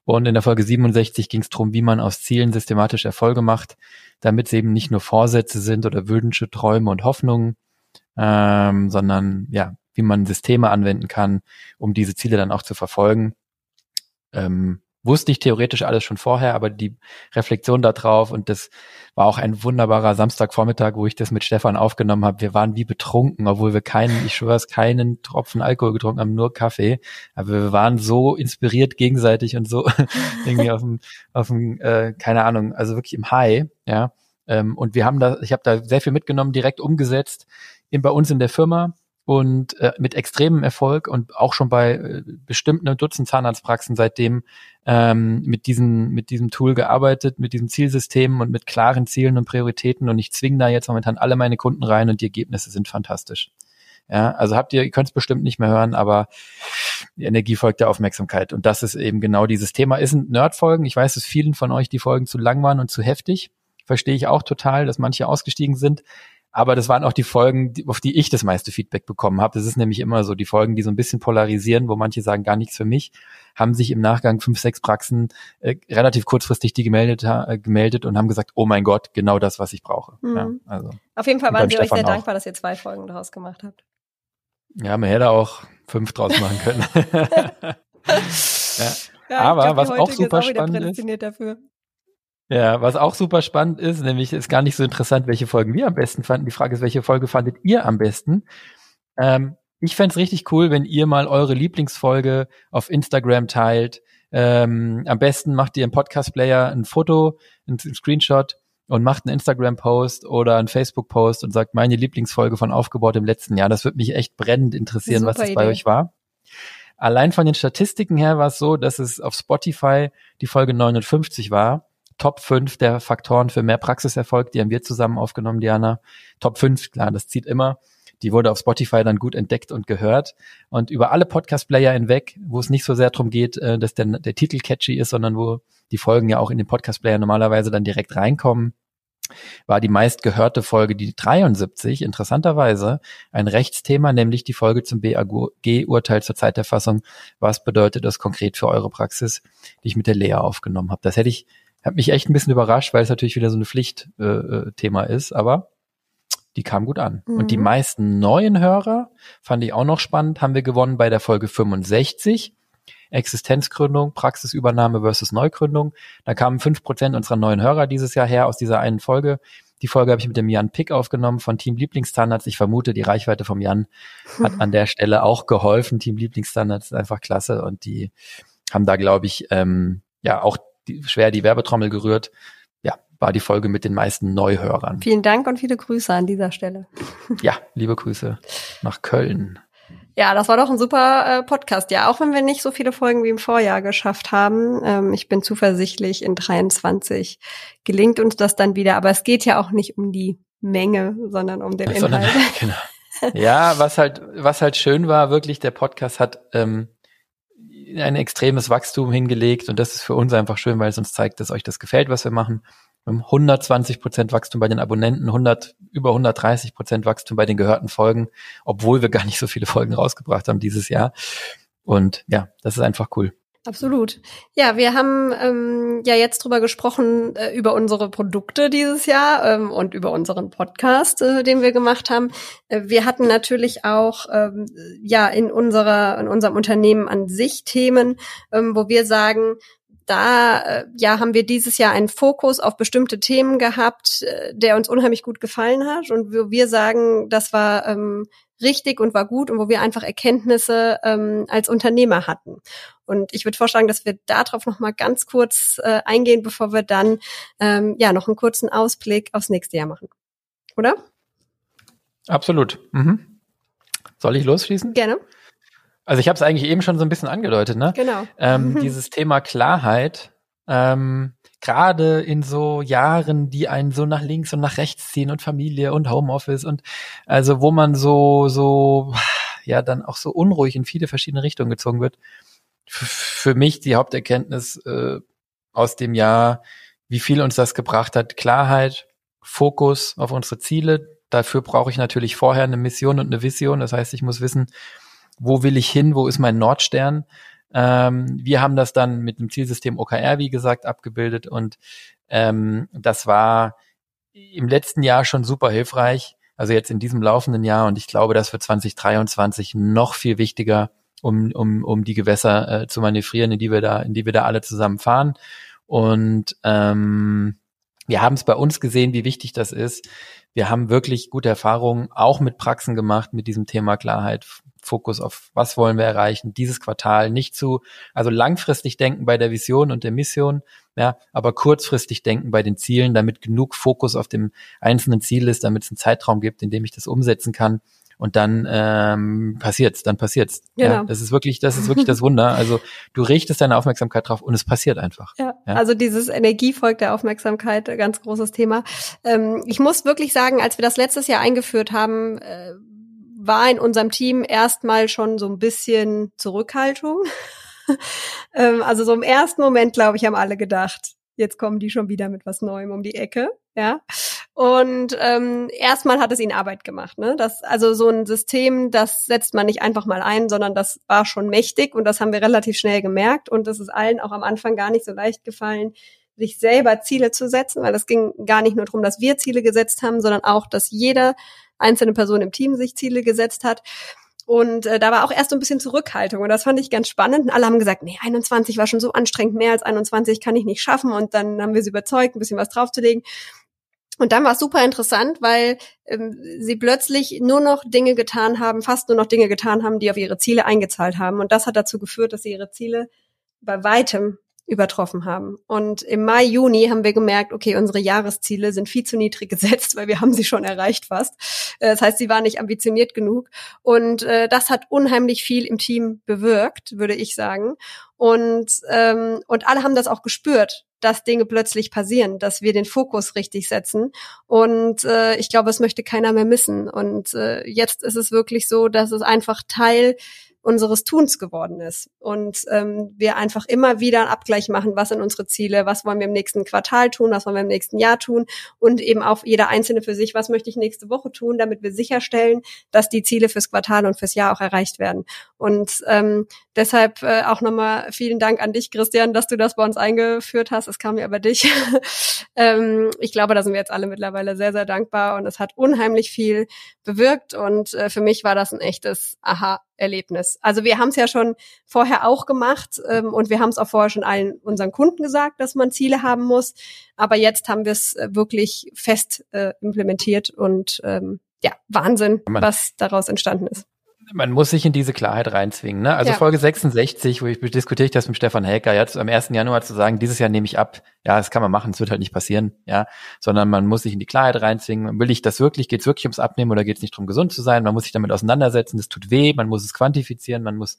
Und in der Folge 67 ging es darum, wie man aus Zielen systematisch Erfolge macht, damit es eben nicht nur Vorsätze sind oder Wünsche, Träume und Hoffnungen, ähm, sondern ja, wie man Systeme anwenden kann, um diese Ziele dann auch zu verfolgen. Ähm, wusste ich theoretisch alles schon vorher, aber die Reflexion darauf und das war auch ein wunderbarer Samstagvormittag, wo ich das mit Stefan aufgenommen habe. Wir waren wie betrunken, obwohl wir keinen, ich schwöre es, keinen Tropfen Alkohol getrunken haben, nur Kaffee. Aber wir waren so inspiriert gegenseitig und so (laughs) irgendwie auf dem, auf dem, äh, keine Ahnung, also wirklich im High, ja. Ähm, und wir haben da, ich habe da sehr viel mitgenommen, direkt umgesetzt, in, bei uns in der Firma und äh, mit extremem Erfolg und auch schon bei äh, bestimmten Dutzend Zahnarztpraxen seitdem ähm, mit diesem mit diesem Tool gearbeitet, mit diesem Zielsystem und mit klaren Zielen und Prioritäten und ich zwinge da jetzt momentan alle meine Kunden rein und die Ergebnisse sind fantastisch. Ja, also habt ihr, ihr könnt es bestimmt nicht mehr hören, aber die Energie folgt der Aufmerksamkeit. Und das ist eben genau dieses Thema. Ist ein Nerd-Folgen. Ich weiß, dass vielen von euch die Folgen zu lang waren und zu heftig. Verstehe ich auch total, dass manche ausgestiegen sind. Aber das waren auch die Folgen, auf die ich das meiste Feedback bekommen habe. Das ist nämlich immer so, die Folgen, die so ein bisschen polarisieren, wo manche sagen, gar nichts für mich, haben sich im Nachgang fünf, sechs Praxen äh, relativ kurzfristig die gemeldet, äh, gemeldet und haben gesagt, oh mein Gott, genau das, was ich brauche. Mhm. Ja, also, auf jeden Fall waren sie euch sehr auch. dankbar, dass ihr zwei Folgen daraus gemacht habt. Ja, man hätte auch fünf draus machen können. (laughs) (laughs) ja. Ja, Aber glaub, was auch super auch spannend ist. Dafür. Ja, was auch super spannend ist, nämlich ist gar nicht so interessant, welche Folgen wir am besten fanden. Die Frage ist, welche Folge fandet ihr am besten? Ähm, ich fände richtig cool, wenn ihr mal eure Lieblingsfolge auf Instagram teilt. Ähm, am besten macht ihr im Podcast-Player ein Foto, ein Screenshot und macht einen Instagram-Post oder einen Facebook-Post und sagt, meine Lieblingsfolge von Aufgebaut im letzten Jahr. Das würde mich echt brennend interessieren, was das Idee. bei euch war. Allein von den Statistiken her war es so, dass es auf Spotify die Folge 59 war Top 5 der Faktoren für mehr Praxiserfolg, die haben wir zusammen aufgenommen, Diana. Top 5, klar, das zieht immer. Die wurde auf Spotify dann gut entdeckt und gehört. Und über alle Podcast-Player hinweg, wo es nicht so sehr darum geht, äh, dass der, der Titel catchy ist, sondern wo die Folgen ja auch in den Podcast-Player normalerweise dann direkt reinkommen, war die meistgehörte Folge die 73, interessanterweise ein Rechtsthema, nämlich die Folge zum BAG-Urteil zur Zeiterfassung. Was bedeutet das konkret für eure Praxis, die ich mit der Lea aufgenommen habe? Das hätte ich hat mich echt ein bisschen überrascht, weil es natürlich wieder so eine Pflichtthema äh, ist, aber die kam gut an. Mhm. Und die mhm. meisten neuen Hörer, fand ich auch noch spannend, haben wir gewonnen bei der Folge 65. Existenzgründung, Praxisübernahme versus Neugründung. Da kamen fünf Prozent unserer neuen Hörer dieses Jahr her aus dieser einen Folge. Die Folge habe ich mit dem Jan Pick aufgenommen von Team Lieblingsstandards. Ich vermute, die Reichweite vom Jan hat (laughs) an der Stelle auch geholfen. Team Lieblingsstandards ist einfach klasse und die haben da, glaube ich, ähm, ja auch die, schwer die Werbetrommel gerührt. Ja, war die Folge mit den meisten Neuhörern. Vielen Dank und viele Grüße an dieser Stelle. Ja, liebe Grüße nach Köln. Ja, das war doch ein super äh, Podcast. Ja, auch wenn wir nicht so viele Folgen wie im Vorjahr geschafft haben. Ähm, ich bin zuversichtlich, in 23 gelingt uns das dann wieder. Aber es geht ja auch nicht um die Menge, sondern um den sondern, Inhalt. (laughs) Genau. Ja, was halt, was halt schön war, wirklich, der Podcast hat ähm, ein extremes Wachstum hingelegt und das ist für uns einfach schön, weil es uns zeigt, dass euch das gefällt, was wir machen. Wir haben 120 Prozent Wachstum bei den Abonnenten, 100, über 130 Prozent Wachstum bei den gehörten Folgen, obwohl wir gar nicht so viele Folgen rausgebracht haben dieses Jahr. Und ja, das ist einfach cool. Absolut. Ja, wir haben ähm, ja jetzt drüber gesprochen, äh, über unsere Produkte dieses Jahr ähm, und über unseren Podcast, äh, den wir gemacht haben. Äh, wir hatten natürlich auch ähm, ja in unserer, in unserem Unternehmen an sich Themen, ähm, wo wir sagen, da äh, ja haben wir dieses Jahr einen Fokus auf bestimmte Themen gehabt, äh, der uns unheimlich gut gefallen hat und wo wir sagen, das war ähm, richtig und war gut und wo wir einfach Erkenntnisse ähm, als Unternehmer hatten. Und ich würde vorschlagen, dass wir darauf noch mal ganz kurz äh, eingehen, bevor wir dann ähm, ja noch einen kurzen Ausblick aufs nächste Jahr machen. Oder? Absolut. Mhm. Soll ich losschließen? Gerne. Also ich habe es eigentlich eben schon so ein bisschen angedeutet, ne? Genau. Ähm, (laughs) dieses Thema Klarheit, ähm, gerade in so Jahren, die einen so nach links und nach rechts ziehen und Familie und Homeoffice und also wo man so so ja dann auch so unruhig in viele verschiedene Richtungen gezogen wird, für mich die Haupterkenntnis äh, aus dem Jahr, wie viel uns das gebracht hat. Klarheit, Fokus auf unsere Ziele. Dafür brauche ich natürlich vorher eine Mission und eine Vision. Das heißt, ich muss wissen, wo will ich hin, wo ist mein Nordstern. Ähm, wir haben das dann mit dem Zielsystem OKR, wie gesagt, abgebildet und ähm, das war im letzten Jahr schon super hilfreich. Also jetzt in diesem laufenden Jahr und ich glaube, das für 2023 noch viel wichtiger, um, um, um die Gewässer äh, zu manövrieren, in die wir da, in die wir da alle zusammen fahren. Und ähm, wir haben es bei uns gesehen, wie wichtig das ist. Wir haben wirklich gute Erfahrungen auch mit Praxen gemacht mit diesem Thema Klarheit. Fokus auf was wollen wir erreichen, dieses Quartal nicht zu, also langfristig denken bei der Vision und der Mission, ja, aber kurzfristig denken bei den Zielen, damit genug Fokus auf dem einzelnen Ziel ist, damit es einen Zeitraum gibt, in dem ich das umsetzen kann und dann ähm, passiert's, dann passiert's. Genau. Ja, das ist wirklich, das ist wirklich das Wunder. Also du richtest deine Aufmerksamkeit drauf und es passiert einfach. Ja, ja. also dieses Energievolk der Aufmerksamkeit, ganz großes Thema. Ähm, ich muss wirklich sagen, als wir das letztes Jahr eingeführt haben, äh, war in unserem Team erstmal schon so ein bisschen Zurückhaltung. (laughs) ähm, also so im ersten Moment, glaube ich, haben alle gedacht, jetzt kommen die schon wieder mit was Neuem um die Ecke, ja. Und ähm, erstmal hat es ihnen Arbeit gemacht. Ne? Das, also so ein System, das setzt man nicht einfach mal ein, sondern das war schon mächtig und das haben wir relativ schnell gemerkt. Und das ist allen auch am Anfang gar nicht so leicht gefallen, sich selber Ziele zu setzen, weil es ging gar nicht nur darum, dass wir Ziele gesetzt haben, sondern auch, dass jede einzelne Person im Team sich Ziele gesetzt hat. Und äh, da war auch erst so ein bisschen Zurückhaltung und das fand ich ganz spannend. Und alle haben gesagt, nee, 21 war schon so anstrengend, mehr als 21 kann ich nicht schaffen. Und dann haben wir sie überzeugt, ein bisschen was draufzulegen. Und dann war es super interessant, weil ähm, sie plötzlich nur noch Dinge getan haben, fast nur noch Dinge getan haben, die auf ihre Ziele eingezahlt haben. Und das hat dazu geführt, dass sie ihre Ziele bei weitem übertroffen haben. Und im Mai, Juni haben wir gemerkt, okay, unsere Jahresziele sind viel zu niedrig (laughs) gesetzt, weil wir haben sie schon erreicht fast. Äh, das heißt, sie waren nicht ambitioniert genug. Und äh, das hat unheimlich viel im Team bewirkt, würde ich sagen. Und, ähm, und alle haben das auch gespürt, dass Dinge plötzlich passieren, dass wir den Fokus richtig setzen. Und äh, ich glaube, es möchte keiner mehr missen. Und äh, jetzt ist es wirklich so, dass es einfach Teil unseres Tuns geworden ist. Und ähm, wir einfach immer wieder einen Abgleich machen, was sind unsere Ziele, was wollen wir im nächsten Quartal tun, was wollen wir im nächsten Jahr tun und eben auch jeder Einzelne für sich, was möchte ich nächste Woche tun, damit wir sicherstellen, dass die Ziele fürs Quartal und fürs Jahr auch erreicht werden. Und ähm, deshalb äh, auch nochmal vielen Dank an dich, Christian, dass du das bei uns eingeführt hast. Es kam ja über dich. (laughs) ähm, ich glaube, da sind wir jetzt alle mittlerweile sehr, sehr dankbar und es hat unheimlich viel bewirkt und äh, für mich war das ein echtes Aha Erlebnis. Also wir haben es ja schon vorher auch gemacht ähm, und wir haben es auch vorher schon allen unseren Kunden gesagt, dass man Ziele haben muss. Aber jetzt haben wir es äh, wirklich fest äh, implementiert und ähm, ja, Wahnsinn, was daraus entstanden ist man muss sich in diese Klarheit reinzwingen. Ne? Also ja. Folge 66, wo ich diskutiere ich das mit Stefan Helker, jetzt am 1. Januar zu sagen, dieses Jahr nehme ich ab, ja, das kann man machen, es wird halt nicht passieren, ja, sondern man muss sich in die Klarheit reinzwingen. Will ich das wirklich, geht es wirklich ums Abnehmen oder geht es nicht darum, gesund zu sein? Man muss sich damit auseinandersetzen, das tut weh, man muss es quantifizieren, man muss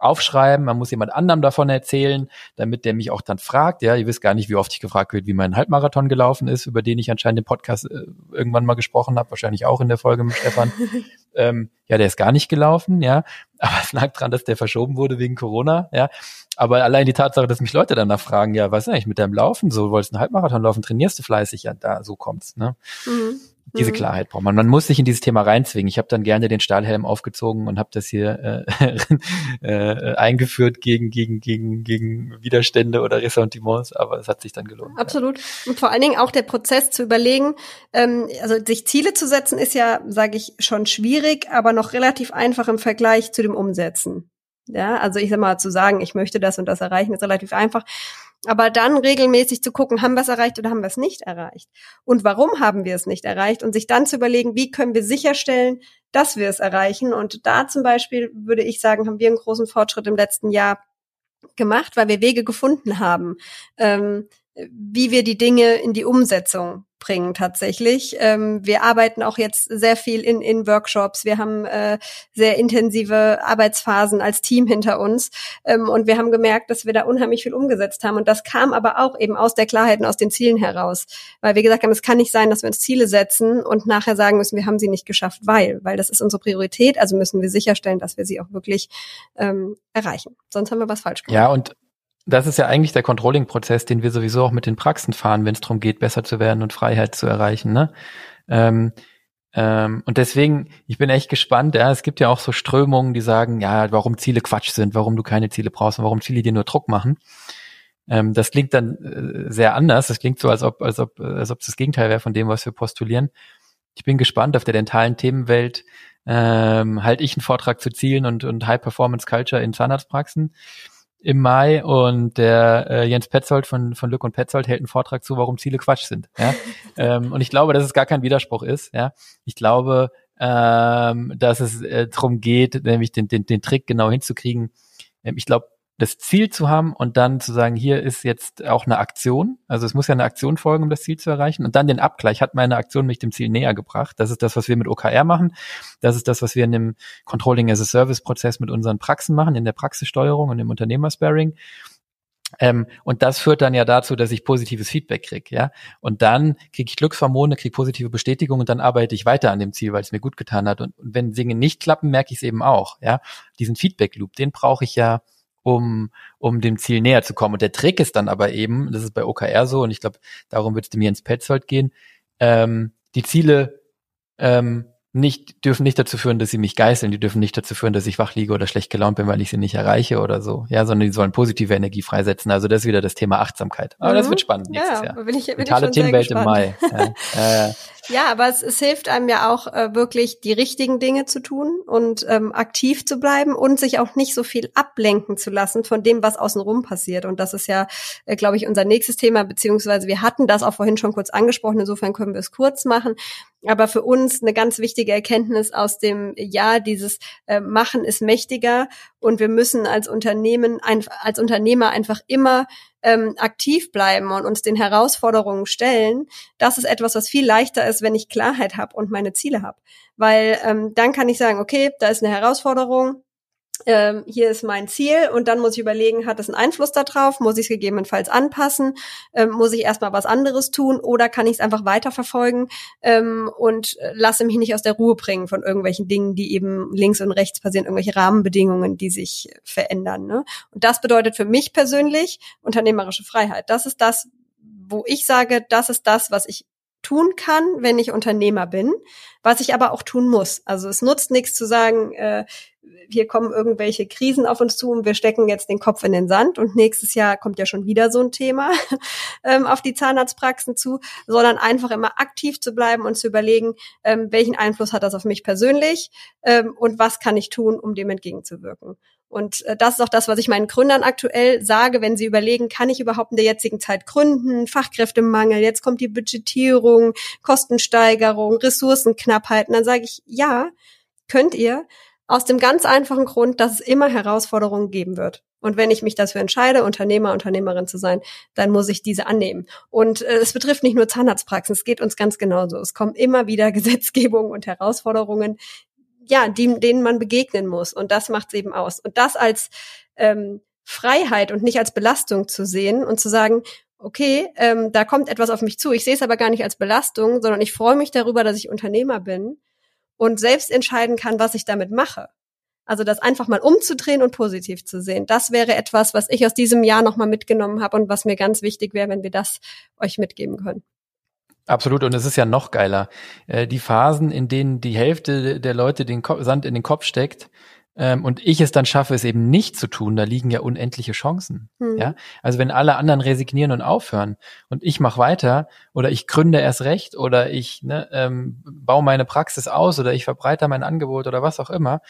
aufschreiben, man muss jemand anderem davon erzählen, damit der mich auch dann fragt. Ja, ihr wisst gar nicht, wie oft ich gefragt wird, wie mein Halbmarathon gelaufen ist, über den ich anscheinend im Podcast äh, irgendwann mal gesprochen habe, wahrscheinlich auch in der Folge mit Stefan. (laughs) ähm, ja, der ist gar nicht gelaufen, ja, aber es lag dran, dass der verschoben wurde wegen Corona, ja. Aber allein die Tatsache, dass mich Leute danach fragen, ja, was ist eigentlich mit deinem Laufen? So wolltest du einen Halbmarathon laufen, trainierst du fleißig, ja, da so kommt's, ne? Mhm. Diese mhm. Klarheit braucht man. Man muss sich in dieses Thema reinzwingen. Ich habe dann gerne den Stahlhelm aufgezogen und habe das hier äh, (laughs) äh, eingeführt gegen gegen gegen gegen Widerstände oder Ressentiments, aber es hat sich dann gelohnt. Absolut. Ja. Und vor allen Dingen auch der Prozess zu überlegen, ähm, also sich Ziele zu setzen, ist ja, sage ich, schon schwierig, aber noch relativ einfach im Vergleich zu dem Umsetzen. Ja, also ich sag mal zu sagen, ich möchte das und das erreichen, ist relativ einfach. Aber dann regelmäßig zu gucken, haben wir es erreicht oder haben wir es nicht erreicht? Und warum haben wir es nicht erreicht? Und sich dann zu überlegen, wie können wir sicherstellen, dass wir es erreichen? Und da zum Beispiel würde ich sagen, haben wir einen großen Fortschritt im letzten Jahr gemacht, weil wir Wege gefunden haben, ähm, wie wir die Dinge in die Umsetzung bringen tatsächlich. Ähm, wir arbeiten auch jetzt sehr viel in, in Workshops. Wir haben äh, sehr intensive Arbeitsphasen als Team hinter uns. Ähm, und wir haben gemerkt, dass wir da unheimlich viel umgesetzt haben. Und das kam aber auch eben aus der Klarheit und aus den Zielen heraus. Weil wir gesagt haben, es kann nicht sein, dass wir uns Ziele setzen und nachher sagen müssen, wir haben sie nicht geschafft, weil, weil das ist unsere Priorität. Also müssen wir sicherstellen, dass wir sie auch wirklich ähm, erreichen. Sonst haben wir was falsch gemacht. Ja, und das ist ja eigentlich der Controlling-Prozess, den wir sowieso auch mit den Praxen fahren, wenn es darum geht, besser zu werden und Freiheit zu erreichen. Ne? Ähm, ähm, und deswegen, ich bin echt gespannt. Ja, es gibt ja auch so Strömungen, die sagen, ja, warum Ziele Quatsch sind, warum du keine Ziele brauchst und warum Ziele dir nur Druck machen. Ähm, das klingt dann äh, sehr anders. Das klingt so, als ob, als ob, als ob es das Gegenteil wäre von dem, was wir postulieren. Ich bin gespannt auf der dentalen Themenwelt. Ähm, halte ich einen Vortrag zu Zielen und, und High Performance Culture in Zahnarztpraxen im Mai und der äh, Jens Petzold von, von Lück und Petzold hält einen Vortrag zu, warum Ziele Quatsch sind. Ja? (laughs) ähm, und ich glaube, dass es gar kein Widerspruch ist. Ja? Ich glaube, ähm, dass es äh, darum geht, nämlich den, den, den Trick genau hinzukriegen. Ähm, ich glaube, das Ziel zu haben und dann zu sagen, hier ist jetzt auch eine Aktion. Also es muss ja eine Aktion folgen, um das Ziel zu erreichen. Und dann den Abgleich. Hat meine Aktion mich dem Ziel näher gebracht? Das ist das, was wir mit OKR machen. Das ist das, was wir in dem Controlling as a Service Prozess mit unseren Praxen machen, in der Praxissteuerung und im Unternehmersparing. Ähm, und das führt dann ja dazu, dass ich positives Feedback kriege, ja. Und dann kriege ich Glückshormone, kriege positive Bestätigung und dann arbeite ich weiter an dem Ziel, weil es mir gut getan hat. Und, und wenn Dinge nicht klappen, merke ich es eben auch, ja. Diesen Feedback-Loop, den brauche ich ja, um, um dem Ziel näher zu kommen. Und der Trick ist dann aber eben, das ist bei OKR so, und ich glaube, darum wird es mir ins Petzold gehen, ähm, die Ziele ähm, nicht, dürfen nicht dazu führen, dass sie mich geißeln, die dürfen nicht dazu führen, dass ich wach liege oder schlecht gelaunt bin, weil ich sie nicht erreiche oder so. Ja, sondern die sollen positive Energie freisetzen. Also das ist wieder das Thema Achtsamkeit. Aber mhm. das wird spannend nächstes ja, Jahr. Bin ich, bin Mentale Teamwelt im Mai. Ja, äh, (laughs) ja, aber es, es hilft einem ja auch äh, wirklich, die richtigen Dinge zu tun und ähm, aktiv zu bleiben und sich auch nicht so viel ablenken zu lassen von dem, was außenrum passiert. Und das ist ja, äh, glaube ich, unser nächstes Thema, beziehungsweise wir hatten das auch vorhin schon kurz angesprochen, insofern können wir es kurz machen. Aber für uns eine ganz wichtige Erkenntnis aus dem Jahr, dieses äh, Machen ist mächtiger und wir müssen als Unternehmen, ein, als Unternehmer einfach immer ähm, aktiv bleiben und uns den Herausforderungen stellen, das ist etwas, was viel leichter ist, wenn ich Klarheit habe und meine Ziele habe. Weil ähm, dann kann ich sagen, okay, da ist eine Herausforderung, ähm, hier ist mein Ziel und dann muss ich überlegen, hat es einen Einfluss darauf, muss ich es gegebenenfalls anpassen, ähm, muss ich erstmal was anderes tun oder kann ich es einfach weiterverfolgen ähm, und lasse mich nicht aus der Ruhe bringen von irgendwelchen Dingen, die eben links und rechts passieren, irgendwelche Rahmenbedingungen, die sich verändern. Ne? Und das bedeutet für mich persönlich unternehmerische Freiheit. Das ist das, wo ich sage, das ist das, was ich tun kann, wenn ich Unternehmer bin, was ich aber auch tun muss. Also es nutzt nichts zu sagen, äh, hier kommen irgendwelche Krisen auf uns zu und wir stecken jetzt den Kopf in den Sand und nächstes Jahr kommt ja schon wieder so ein Thema (laughs) ähm, auf die Zahnarztpraxen zu, sondern einfach immer aktiv zu bleiben und zu überlegen, ähm, welchen Einfluss hat das auf mich persönlich ähm, und was kann ich tun, um dem entgegenzuwirken. Und äh, das ist auch das, was ich meinen Gründern aktuell sage, wenn sie überlegen, kann ich überhaupt in der jetzigen Zeit gründen, Fachkräftemangel, jetzt kommt die Budgetierung, Kostensteigerung, Ressourcenknappheit. Und dann sage ich, ja, könnt ihr, aus dem ganz einfachen Grund, dass es immer Herausforderungen geben wird. Und wenn ich mich dafür entscheide, Unternehmer, Unternehmerin zu sein, dann muss ich diese annehmen. Und äh, es betrifft nicht nur Zahnarztpraxen, es geht uns ganz genauso. Es kommen immer wieder (laughs) Gesetzgebungen und Herausforderungen, ja, die, denen man begegnen muss. Und das macht es eben aus. Und das als ähm, Freiheit und nicht als Belastung zu sehen und zu sagen, okay, ähm, da kommt etwas auf mich zu. Ich sehe es aber gar nicht als Belastung, sondern ich freue mich darüber, dass ich Unternehmer bin und selbst entscheiden kann, was ich damit mache. Also das einfach mal umzudrehen und positiv zu sehen. Das wäre etwas, was ich aus diesem Jahr nochmal mitgenommen habe und was mir ganz wichtig wäre, wenn wir das euch mitgeben können. Absolut, und es ist ja noch geiler. Äh, die Phasen, in denen die Hälfte der Leute den Sand in den Kopf steckt, ähm, und ich es dann schaffe, es eben nicht zu tun, da liegen ja unendliche Chancen. Hm. Ja, also wenn alle anderen resignieren und aufhören und ich mache weiter oder ich gründe erst recht oder ich ne, ähm, baue meine Praxis aus oder ich verbreite mein Angebot oder was auch immer,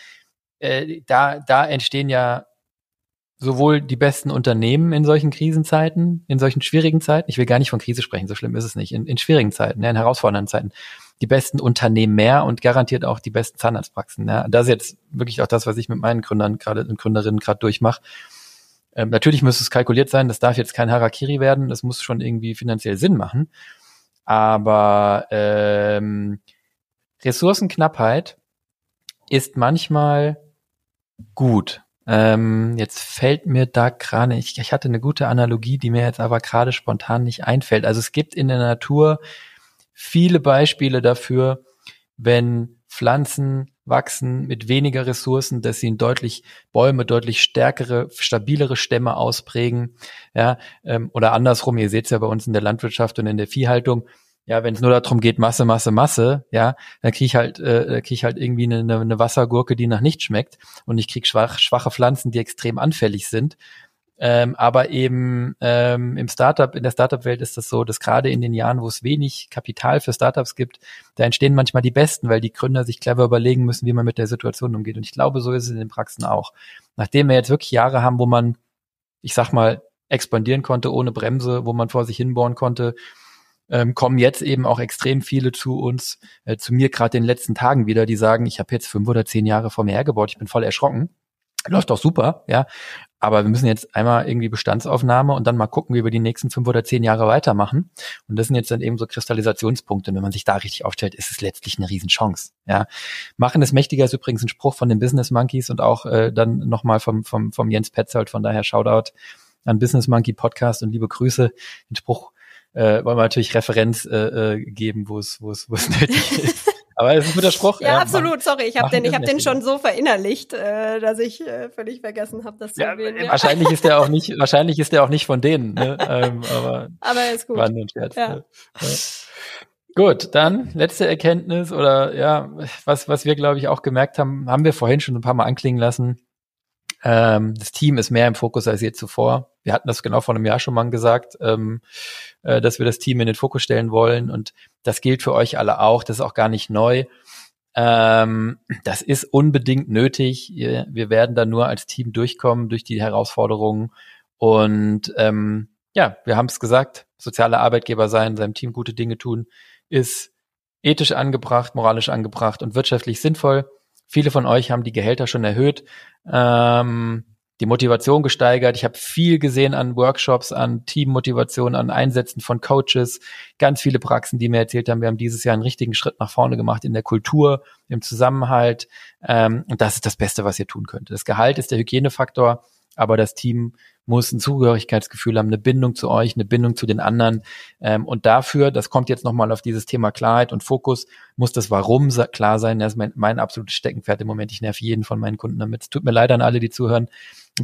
äh, da da entstehen ja sowohl die besten Unternehmen in solchen Krisenzeiten, in solchen schwierigen Zeiten, ich will gar nicht von Krise sprechen, so schlimm ist es nicht, in, in schwierigen Zeiten, in herausfordernden Zeiten, die besten Unternehmen mehr und garantiert auch die besten Zahnarztpraxen. Ja. Das ist jetzt wirklich auch das, was ich mit meinen Gründern gerade und Gründerinnen gerade durchmache. Ähm, natürlich muss es kalkuliert sein, das darf jetzt kein Harakiri werden, das muss schon irgendwie finanziell Sinn machen. Aber ähm, Ressourcenknappheit ist manchmal gut ähm, jetzt fällt mir da gerade, ich, ich hatte eine gute Analogie, die mir jetzt aber gerade spontan nicht einfällt. Also es gibt in der Natur viele Beispiele dafür, wenn Pflanzen wachsen mit weniger Ressourcen, dass sie deutlich Bäume deutlich stärkere, stabilere Stämme ausprägen, ja, ähm, oder andersrum. Ihr seht es ja bei uns in der Landwirtschaft und in der Viehhaltung ja, wenn es nur darum geht, Masse, Masse, Masse, ja, dann krieg ich halt, äh, krieg ich halt irgendwie eine, eine Wassergurke, die nach nichts schmeckt und ich krieg schwach, schwache Pflanzen, die extrem anfällig sind. Ähm, aber eben ähm, im Startup, in der Startup-Welt ist das so, dass gerade in den Jahren, wo es wenig Kapital für Startups gibt, da entstehen manchmal die Besten, weil die Gründer sich clever überlegen müssen, wie man mit der Situation umgeht. Und ich glaube, so ist es in den Praxen auch. Nachdem wir jetzt wirklich Jahre haben, wo man, ich sag mal, expandieren konnte ohne Bremse, wo man vor sich hinbohren konnte, ähm, kommen jetzt eben auch extrem viele zu uns, äh, zu mir gerade in den letzten Tagen wieder, die sagen, ich habe jetzt fünf oder zehn Jahre vor mir hergebaut, ich bin voll erschrocken. Läuft doch super, ja. Aber wir müssen jetzt einmal irgendwie Bestandsaufnahme und dann mal gucken, wie wir die nächsten fünf oder zehn Jahre weitermachen. Und das sind jetzt dann eben so Kristallisationspunkte. Und wenn man sich da richtig aufstellt, ist es letztlich eine Riesenchance. Ja. Machen ist mächtiger ist übrigens ein Spruch von den Business Monkeys und auch äh, dann nochmal vom, vom, vom Jens Petzold, von daher Shoutout an Business Monkey Podcast und liebe Grüße. Den Spruch äh, wollen wir natürlich Referenz äh, äh, geben, wo es, wo es, wo es (laughs) nötig ist. Aber es ist ein guter Spruch. Ja, ja absolut. Mach, Sorry, ich habe den, ich habe den schon so verinnerlicht, äh, dass ich äh, völlig vergessen habe, das zu ja, erwähnen. Ja. Wahrscheinlich ist der auch nicht, (laughs) wahrscheinlich ist der auch nicht von denen. Ne? ähm, aber, aber ist gut. War nur ein Scherz. Ja. Ne? Ja. Gut, dann letzte Erkenntnis oder ja, was was wir glaube ich auch gemerkt haben, haben wir vorhin schon ein paar Mal anklingen lassen. Ähm, das Team ist mehr im Fokus als je zuvor. Wir hatten das genau vor einem Jahr schon mal gesagt, ähm, äh, dass wir das Team in den Fokus stellen wollen. Und das gilt für euch alle auch. Das ist auch gar nicht neu. Ähm, das ist unbedingt nötig. Wir werden da nur als Team durchkommen durch die Herausforderungen. Und ähm, ja, wir haben es gesagt, soziale Arbeitgeber sein, seinem Team gute Dinge tun, ist ethisch angebracht, moralisch angebracht und wirtschaftlich sinnvoll. Viele von euch haben die Gehälter schon erhöht, ähm, die Motivation gesteigert. Ich habe viel gesehen an Workshops, an Teammotivation, an Einsätzen von Coaches, ganz viele Praxen, die mir erzählt haben, wir haben dieses Jahr einen richtigen Schritt nach vorne gemacht in der Kultur, im Zusammenhalt. Ähm, und das ist das Beste, was ihr tun könnt. Das Gehalt ist der Hygienefaktor, aber das Team muss ein Zugehörigkeitsgefühl haben, eine Bindung zu euch, eine Bindung zu den anderen. Ähm, und dafür, das kommt jetzt nochmal auf dieses Thema Klarheit und Fokus, muss das Warum klar sein. Das ist mein, mein absolutes Steckenpferd im Moment. Ich nerv jeden von meinen Kunden damit. Es tut mir leid an alle, die zuhören.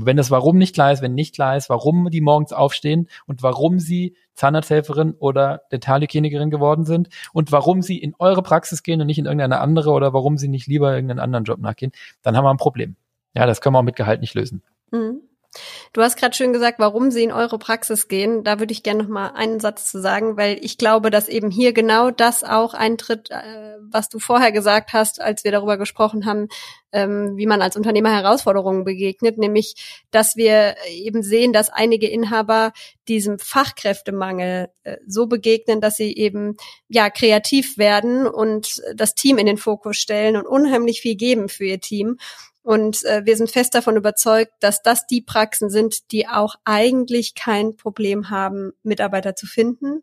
Wenn das Warum nicht klar ist, wenn nicht klar ist, warum die morgens aufstehen und warum sie Zahnarzthelferin oder Dentalhygienikerin geworden sind und warum sie in eure Praxis gehen und nicht in irgendeine andere oder warum sie nicht lieber irgendeinen anderen Job nachgehen, dann haben wir ein Problem. Ja, das können wir auch mit Gehalt nicht lösen. Mhm. Du hast gerade schön gesagt, warum sie in eure Praxis gehen. Da würde ich gerne noch mal einen Satz zu sagen, weil ich glaube, dass eben hier genau das auch eintritt, äh, was du vorher gesagt hast, als wir darüber gesprochen haben, ähm, wie man als Unternehmer Herausforderungen begegnet, nämlich, dass wir eben sehen, dass einige Inhaber diesem Fachkräftemangel äh, so begegnen, dass sie eben ja kreativ werden und das Team in den Fokus stellen und unheimlich viel geben für ihr Team und äh, wir sind fest davon überzeugt, dass das die Praxen sind, die auch eigentlich kein Problem haben, Mitarbeiter zu finden.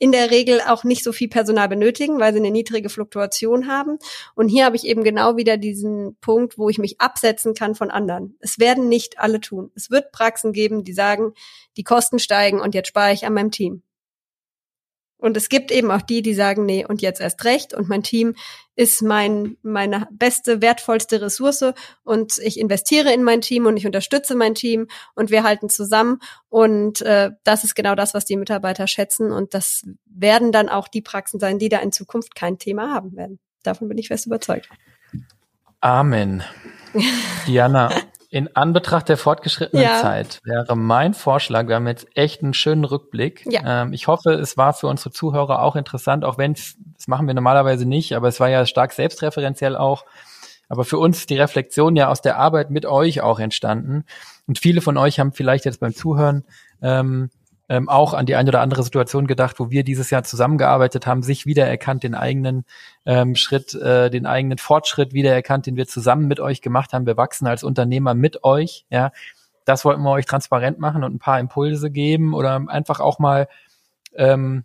In der Regel auch nicht so viel Personal benötigen, weil sie eine niedrige Fluktuation haben. Und hier habe ich eben genau wieder diesen Punkt, wo ich mich absetzen kann von anderen. Es werden nicht alle tun. Es wird Praxen geben, die sagen, die Kosten steigen und jetzt spare ich an meinem Team. Und es gibt eben auch die, die sagen, nee, und jetzt erst recht. Und mein Team ist mein, meine beste, wertvollste Ressource. Und ich investiere in mein Team und ich unterstütze mein Team und wir halten zusammen. Und äh, das ist genau das, was die Mitarbeiter schätzen. Und das werden dann auch die Praxen sein, die da in Zukunft kein Thema haben werden. Davon bin ich fest überzeugt. Amen. (laughs) Diana, in Anbetracht der fortgeschrittenen ja. Zeit wäre mein Vorschlag, wir haben jetzt echt einen schönen Rückblick. Ja. Ähm, ich hoffe, es war für unsere Zuhörer auch interessant, auch wenn es, das machen wir normalerweise nicht, aber es war ja stark selbstreferenziell auch. Aber für uns ist die Reflexion ja aus der Arbeit mit euch auch entstanden. Und viele von euch haben vielleicht jetzt beim Zuhören ähm, ähm, auch an die eine oder andere Situation gedacht, wo wir dieses Jahr zusammengearbeitet haben, sich wiedererkannt, den eigenen ähm, Schritt, äh, den eigenen Fortschritt wiedererkannt, den wir zusammen mit euch gemacht haben. Wir wachsen als Unternehmer mit euch. Ja, das wollten wir euch transparent machen und ein paar Impulse geben oder einfach auch mal ähm,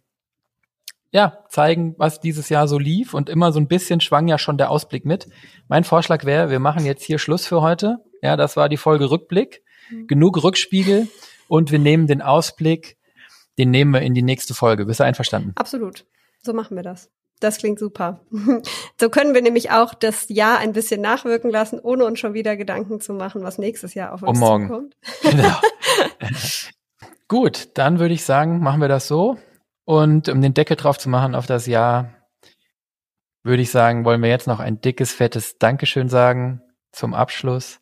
ja, zeigen, was dieses Jahr so lief und immer so ein bisschen schwang ja schon der Ausblick mit. Mein Vorschlag wäre, wir machen jetzt hier Schluss für heute. Ja, das war die Folge Rückblick. Mhm. Genug Rückspiegel und wir nehmen den Ausblick, den nehmen wir in die nächste Folge. Bist du einverstanden? Absolut. So machen wir das. Das klingt super. (laughs) So können wir nämlich auch das Jahr ein bisschen nachwirken lassen, ohne uns schon wieder Gedanken zu machen, was nächstes Jahr auf uns um morgen. zukommt. (laughs) Genau. (laughs) Gut, dann würde ich sagen, machen wir das so. Und um den Deckel drauf zu machen auf das Jahr, würde ich sagen, wollen wir jetzt noch ein dickes, fettes Dankeschön sagen zum Abschluss.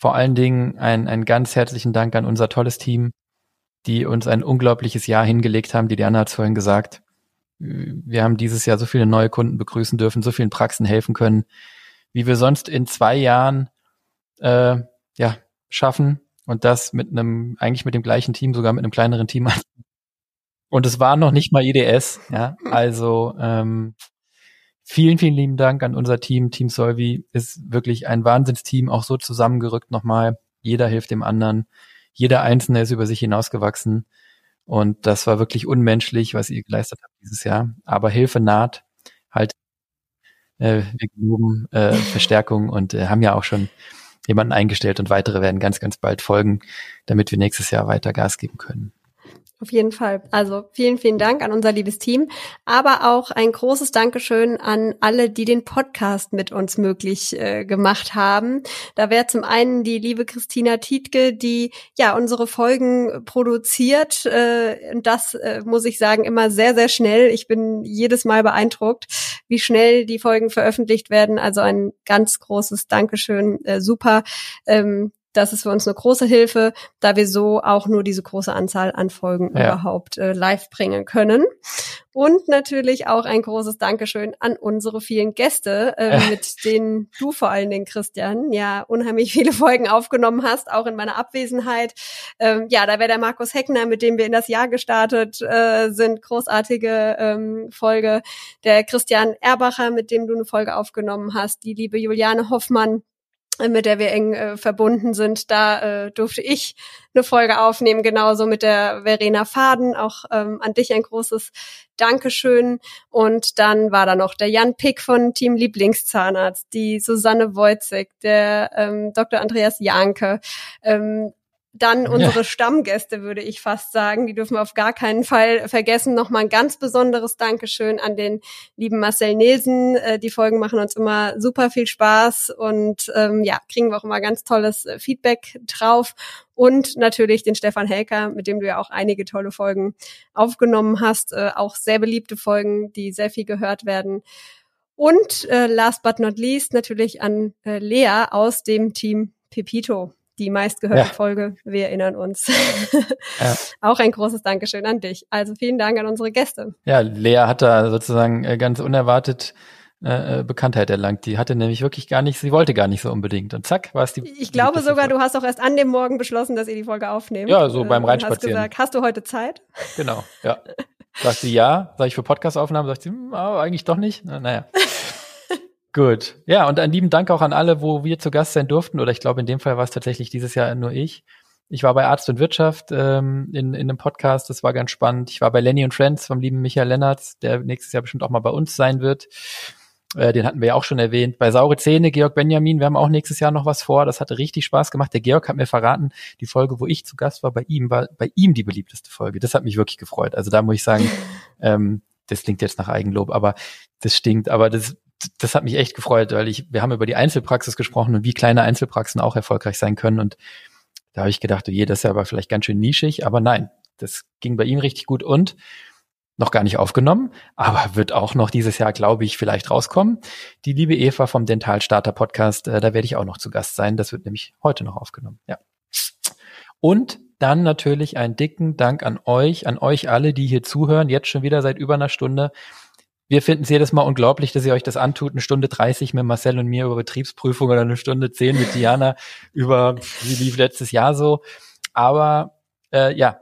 Vor allen Dingen ein, einen ganz herzlichen Dank an unser tolles Team, die uns ein unglaubliches Jahr hingelegt haben. Die Diana hat es vorhin gesagt. Wir haben dieses Jahr so viele neue Kunden begrüßen dürfen, so vielen Praxen helfen können, wie wir sonst in zwei Jahren äh, ja schaffen und das mit einem eigentlich mit dem gleichen Team, sogar mit einem kleineren Team. (laughs) Und es war noch nicht mal IDS. Ja, also ähm, Vielen, vielen lieben Dank an unser Team. Team Solvi ist wirklich ein Wahnsinnsteam, auch so zusammengerückt nochmal. Jeder hilft dem anderen. Jeder Einzelne ist über sich hinausgewachsen. Und das war wirklich unmenschlich, was ihr geleistet habt dieses Jahr. Aber Hilfe naht. Halt, äh, wir geloben äh, Verstärkung und äh, haben ja auch schon jemanden eingestellt und weitere werden ganz, ganz bald folgen, damit wir nächstes Jahr weiter Gas geben können. Auf jeden Fall. Also vielen, vielen Dank an unser liebes Team, aber auch ein großes Dankeschön an alle, die den Podcast mit uns möglich äh, gemacht haben. Da wäre zum einen die liebe Christina Tietke, die ja unsere Folgen produziert. Äh, und das äh, muss ich sagen immer sehr, sehr schnell. Ich bin jedes Mal beeindruckt, wie schnell die Folgen veröffentlicht werden. Also ein ganz großes Dankeschön. Äh, super. Ähm, das ist für uns eine große Hilfe, da wir so auch nur diese große Anzahl an Folgen ja. überhaupt äh, live bringen können. Und natürlich auch ein großes Dankeschön an unsere vielen Gäste, äh, mit denen du vor allen Dingen, Christian, ja unheimlich viele Folgen aufgenommen hast, auch in meiner Abwesenheit. Ähm, ja, da wäre der Markus Heckner, mit dem wir in das Jahr gestartet äh, sind, großartige ähm, Folge. Der Christian Erbacher, mit dem du eine Folge aufgenommen hast, die liebe Juliane Hoffmann, mit der wir eng äh, verbunden sind. Da äh, durfte ich eine Folge aufnehmen, genauso mit der Verena Faden. Auch ähm, an dich ein großes Dankeschön. Und dann war da noch der Jan Pick von Team Lieblingszahnarzt, die Susanne Wojcik, der ähm, Dr. Andreas Janke, ähm, dann unsere ja. Stammgäste, würde ich fast sagen. Die dürfen wir auf gar keinen Fall vergessen. Nochmal ein ganz besonderes Dankeschön an den lieben Marcel Nilsen. Äh, die Folgen machen uns immer super viel Spaß und ähm, ja, kriegen wir auch immer ganz tolles äh, Feedback drauf. Und natürlich den Stefan Helker, mit dem du ja auch einige tolle Folgen aufgenommen hast. Äh, auch sehr beliebte Folgen, die sehr viel gehört werden. Und äh, last but not least natürlich an äh, Lea aus dem Team Pepito die meistgehörte ja. Folge. Wir erinnern uns. ja. (laughs) Auch ein großes Dankeschön an dich. Also vielen Dank an unsere Gäste. Ja, Lea hat da sozusagen äh, ganz unerwartet äh, äh, Bekanntheit erlangt. Die hatte nämlich wirklich gar nicht, sie wollte gar nicht so unbedingt. Und zack, war es die. Ich glaube sogar, Folge. du hast auch erst an dem Morgen beschlossen, dass ihr die Folge aufnehmt. Ja, so beim Reinspazieren. Hast gesagt, hast du heute Zeit? (laughs) Genau, ja. Sagt sie ja, sag ich für Podcastaufnahmen, sagt sie, hm, eigentlich doch nicht. Naja. (laughs) Gut. Ja, und einen lieben Dank auch an alle, wo wir zu Gast sein durften. Oder ich glaube, in dem Fall war es tatsächlich dieses Jahr nur ich. Ich war bei Arzt und Wirtschaft ähm, in, in einem Podcast, das war ganz spannend. Ich war bei Lenny und Friends vom lieben Michael Lennartz, der nächstes Jahr bestimmt auch mal bei uns sein wird. Äh, den hatten wir ja auch schon erwähnt. Bei Saure Zähne, Georg Benjamin, wir haben auch nächstes Jahr noch was vor. Das hatte richtig Spaß gemacht. Der Georg hat mir verraten, die Folge, wo ich zu Gast war, bei ihm war bei ihm die beliebteste Folge. Das hat mich wirklich gefreut. Also da muss ich sagen, (laughs) ähm, das klingt jetzt nach Eigenlob, aber das stinkt. Aber das, das hat mich echt gefreut, weil ich, wir haben über die Einzelpraxis gesprochen und wie kleine Einzelpraxen auch erfolgreich sein können. Und da habe ich gedacht, oh je, das ist ja aber vielleicht ganz schön nischig, aber nein, das ging bei ihm richtig gut und noch gar nicht aufgenommen, aber wird auch noch dieses Jahr, glaube ich, vielleicht rauskommen. Die liebe Eva vom Dentalstarter Podcast, äh, da werde ich auch noch zu Gast sein. Das wird nämlich heute noch aufgenommen. Ja. Und dann natürlich einen dicken Dank an euch, an euch alle, die hier zuhören, jetzt schon wieder seit über einer Stunde. Wir finden es jedes Mal unglaublich, dass ihr euch das antut, eine Stunde 30 mit Marcel und mir über Betriebsprüfung oder eine Stunde 10 mit Diana (laughs) über, wie lief letztes Jahr so. Aber äh, ja,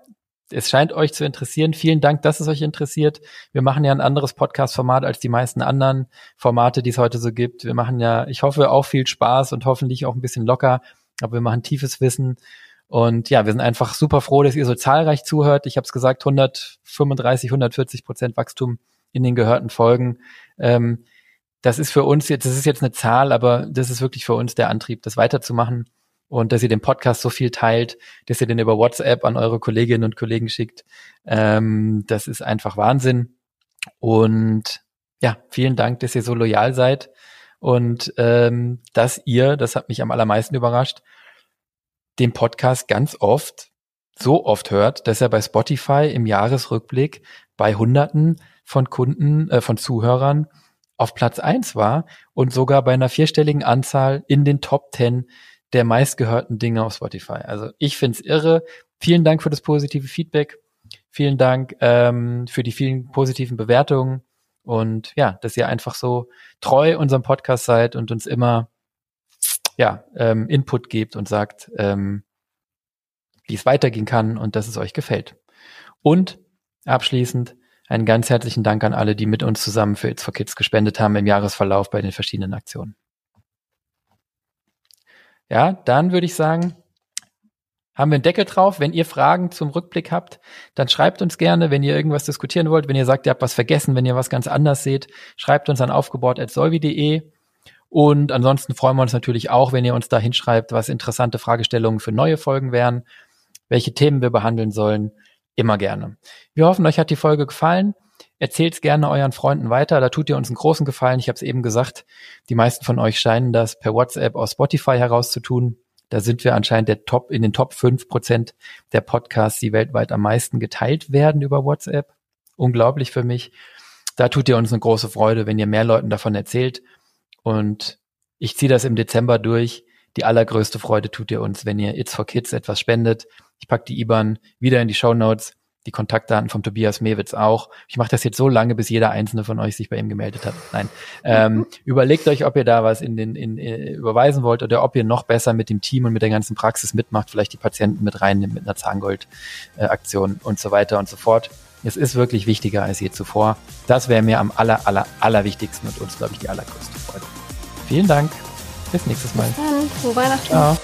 es scheint euch zu interessieren. Vielen Dank, dass es euch interessiert. Wir machen ja ein anderes Podcast-Format als die meisten anderen Formate, die es heute so gibt. Wir machen ja, ich hoffe, auch viel Spaß und hoffentlich auch ein bisschen locker, aber wir machen tiefes Wissen. Und ja, wir sind einfach super froh, dass ihr so zahlreich zuhört. Ich habe es gesagt, 135, 140 Prozent Wachstum in den gehörten Folgen. Ähm, das ist für uns jetzt, das ist jetzt eine Zahl, aber das ist wirklich für uns der Antrieb, das weiterzumachen und dass ihr den Podcast so viel teilt, dass ihr den über WhatsApp an eure Kolleginnen und Kollegen schickt. Ähm, das ist einfach Wahnsinn. Und ja, vielen Dank, dass ihr so loyal seid und ähm, dass ihr, das hat mich am allermeisten überrascht, den Podcast ganz oft, so oft hört, dass er bei Spotify im Jahresrückblick bei Hunderten von Kunden, äh, von Zuhörern auf Platz eins war und sogar bei einer vierstelligen Anzahl in den Top Ten der meistgehörten Dinge auf Spotify. Also ich find's irre. Vielen Dank für das positive Feedback. Vielen Dank ähm, für die vielen positiven Bewertungen und ja, dass ihr einfach so treu unserem Podcast seid und uns immer ja ähm, Input gebt und sagt, ähm, wie es weitergehen kann und dass es euch gefällt. Und abschließend einen ganz herzlichen Dank an alle, die mit uns zusammen für It's for Kids gespendet haben im Jahresverlauf bei den verschiedenen Aktionen. Ja, dann würde ich sagen, haben wir einen Deckel drauf. Wenn ihr Fragen zum Rückblick habt, dann schreibt uns gerne. Wenn ihr irgendwas diskutieren wollt, wenn ihr sagt, ihr habt was vergessen, wenn ihr was ganz anders seht, schreibt uns an aufgebaut.solvi.de. Und ansonsten freuen wir uns natürlich auch, wenn ihr uns da hinschreibt, was interessante Fragestellungen für neue Folgen wären, welche Themen wir behandeln sollen. Immer gerne. Wir hoffen, euch hat die Folge gefallen. Erzählt es gerne euren Freunden weiter. Da tut ihr uns einen großen Gefallen. Ich habe es eben gesagt, die meisten von euch scheinen das per WhatsApp aus Spotify heraus zu tun. Da sind wir anscheinend der Top, in den Top 5 Prozent der Podcasts, die weltweit am meisten geteilt werden über WhatsApp. Unglaublich für mich. Da tut ihr uns eine große Freude, wenn ihr mehr Leuten davon erzählt. Und ich ziehe das im Dezember durch. Die allergrößte Freude tut ihr uns, wenn ihr It's for Kids etwas spendet. Ich pack die IBAN wieder in die Show Notes die Kontaktdaten vom Tobias Mewitz auch. Ich mache das jetzt so lange, bis jeder einzelne von euch sich bei ihm gemeldet hat. Nein. Ähm, mhm. überlegt euch, ob ihr da was in den in, in, äh, überweisen wollt oder ob ihr noch besser mit dem Team und mit der ganzen Praxis mitmacht, vielleicht die Patienten mit reinnimmt mit einer Zahngold-Aktion äh, und so weiter und so fort. Es ist wirklich wichtiger als je zuvor. Das wäre mir am aller, aller, allerwichtigsten und uns, glaube ich, die allergrößte Freude. Vielen Dank. Bis nächstes Mal. Bis dann. Frohe Weihnachten. Ciao.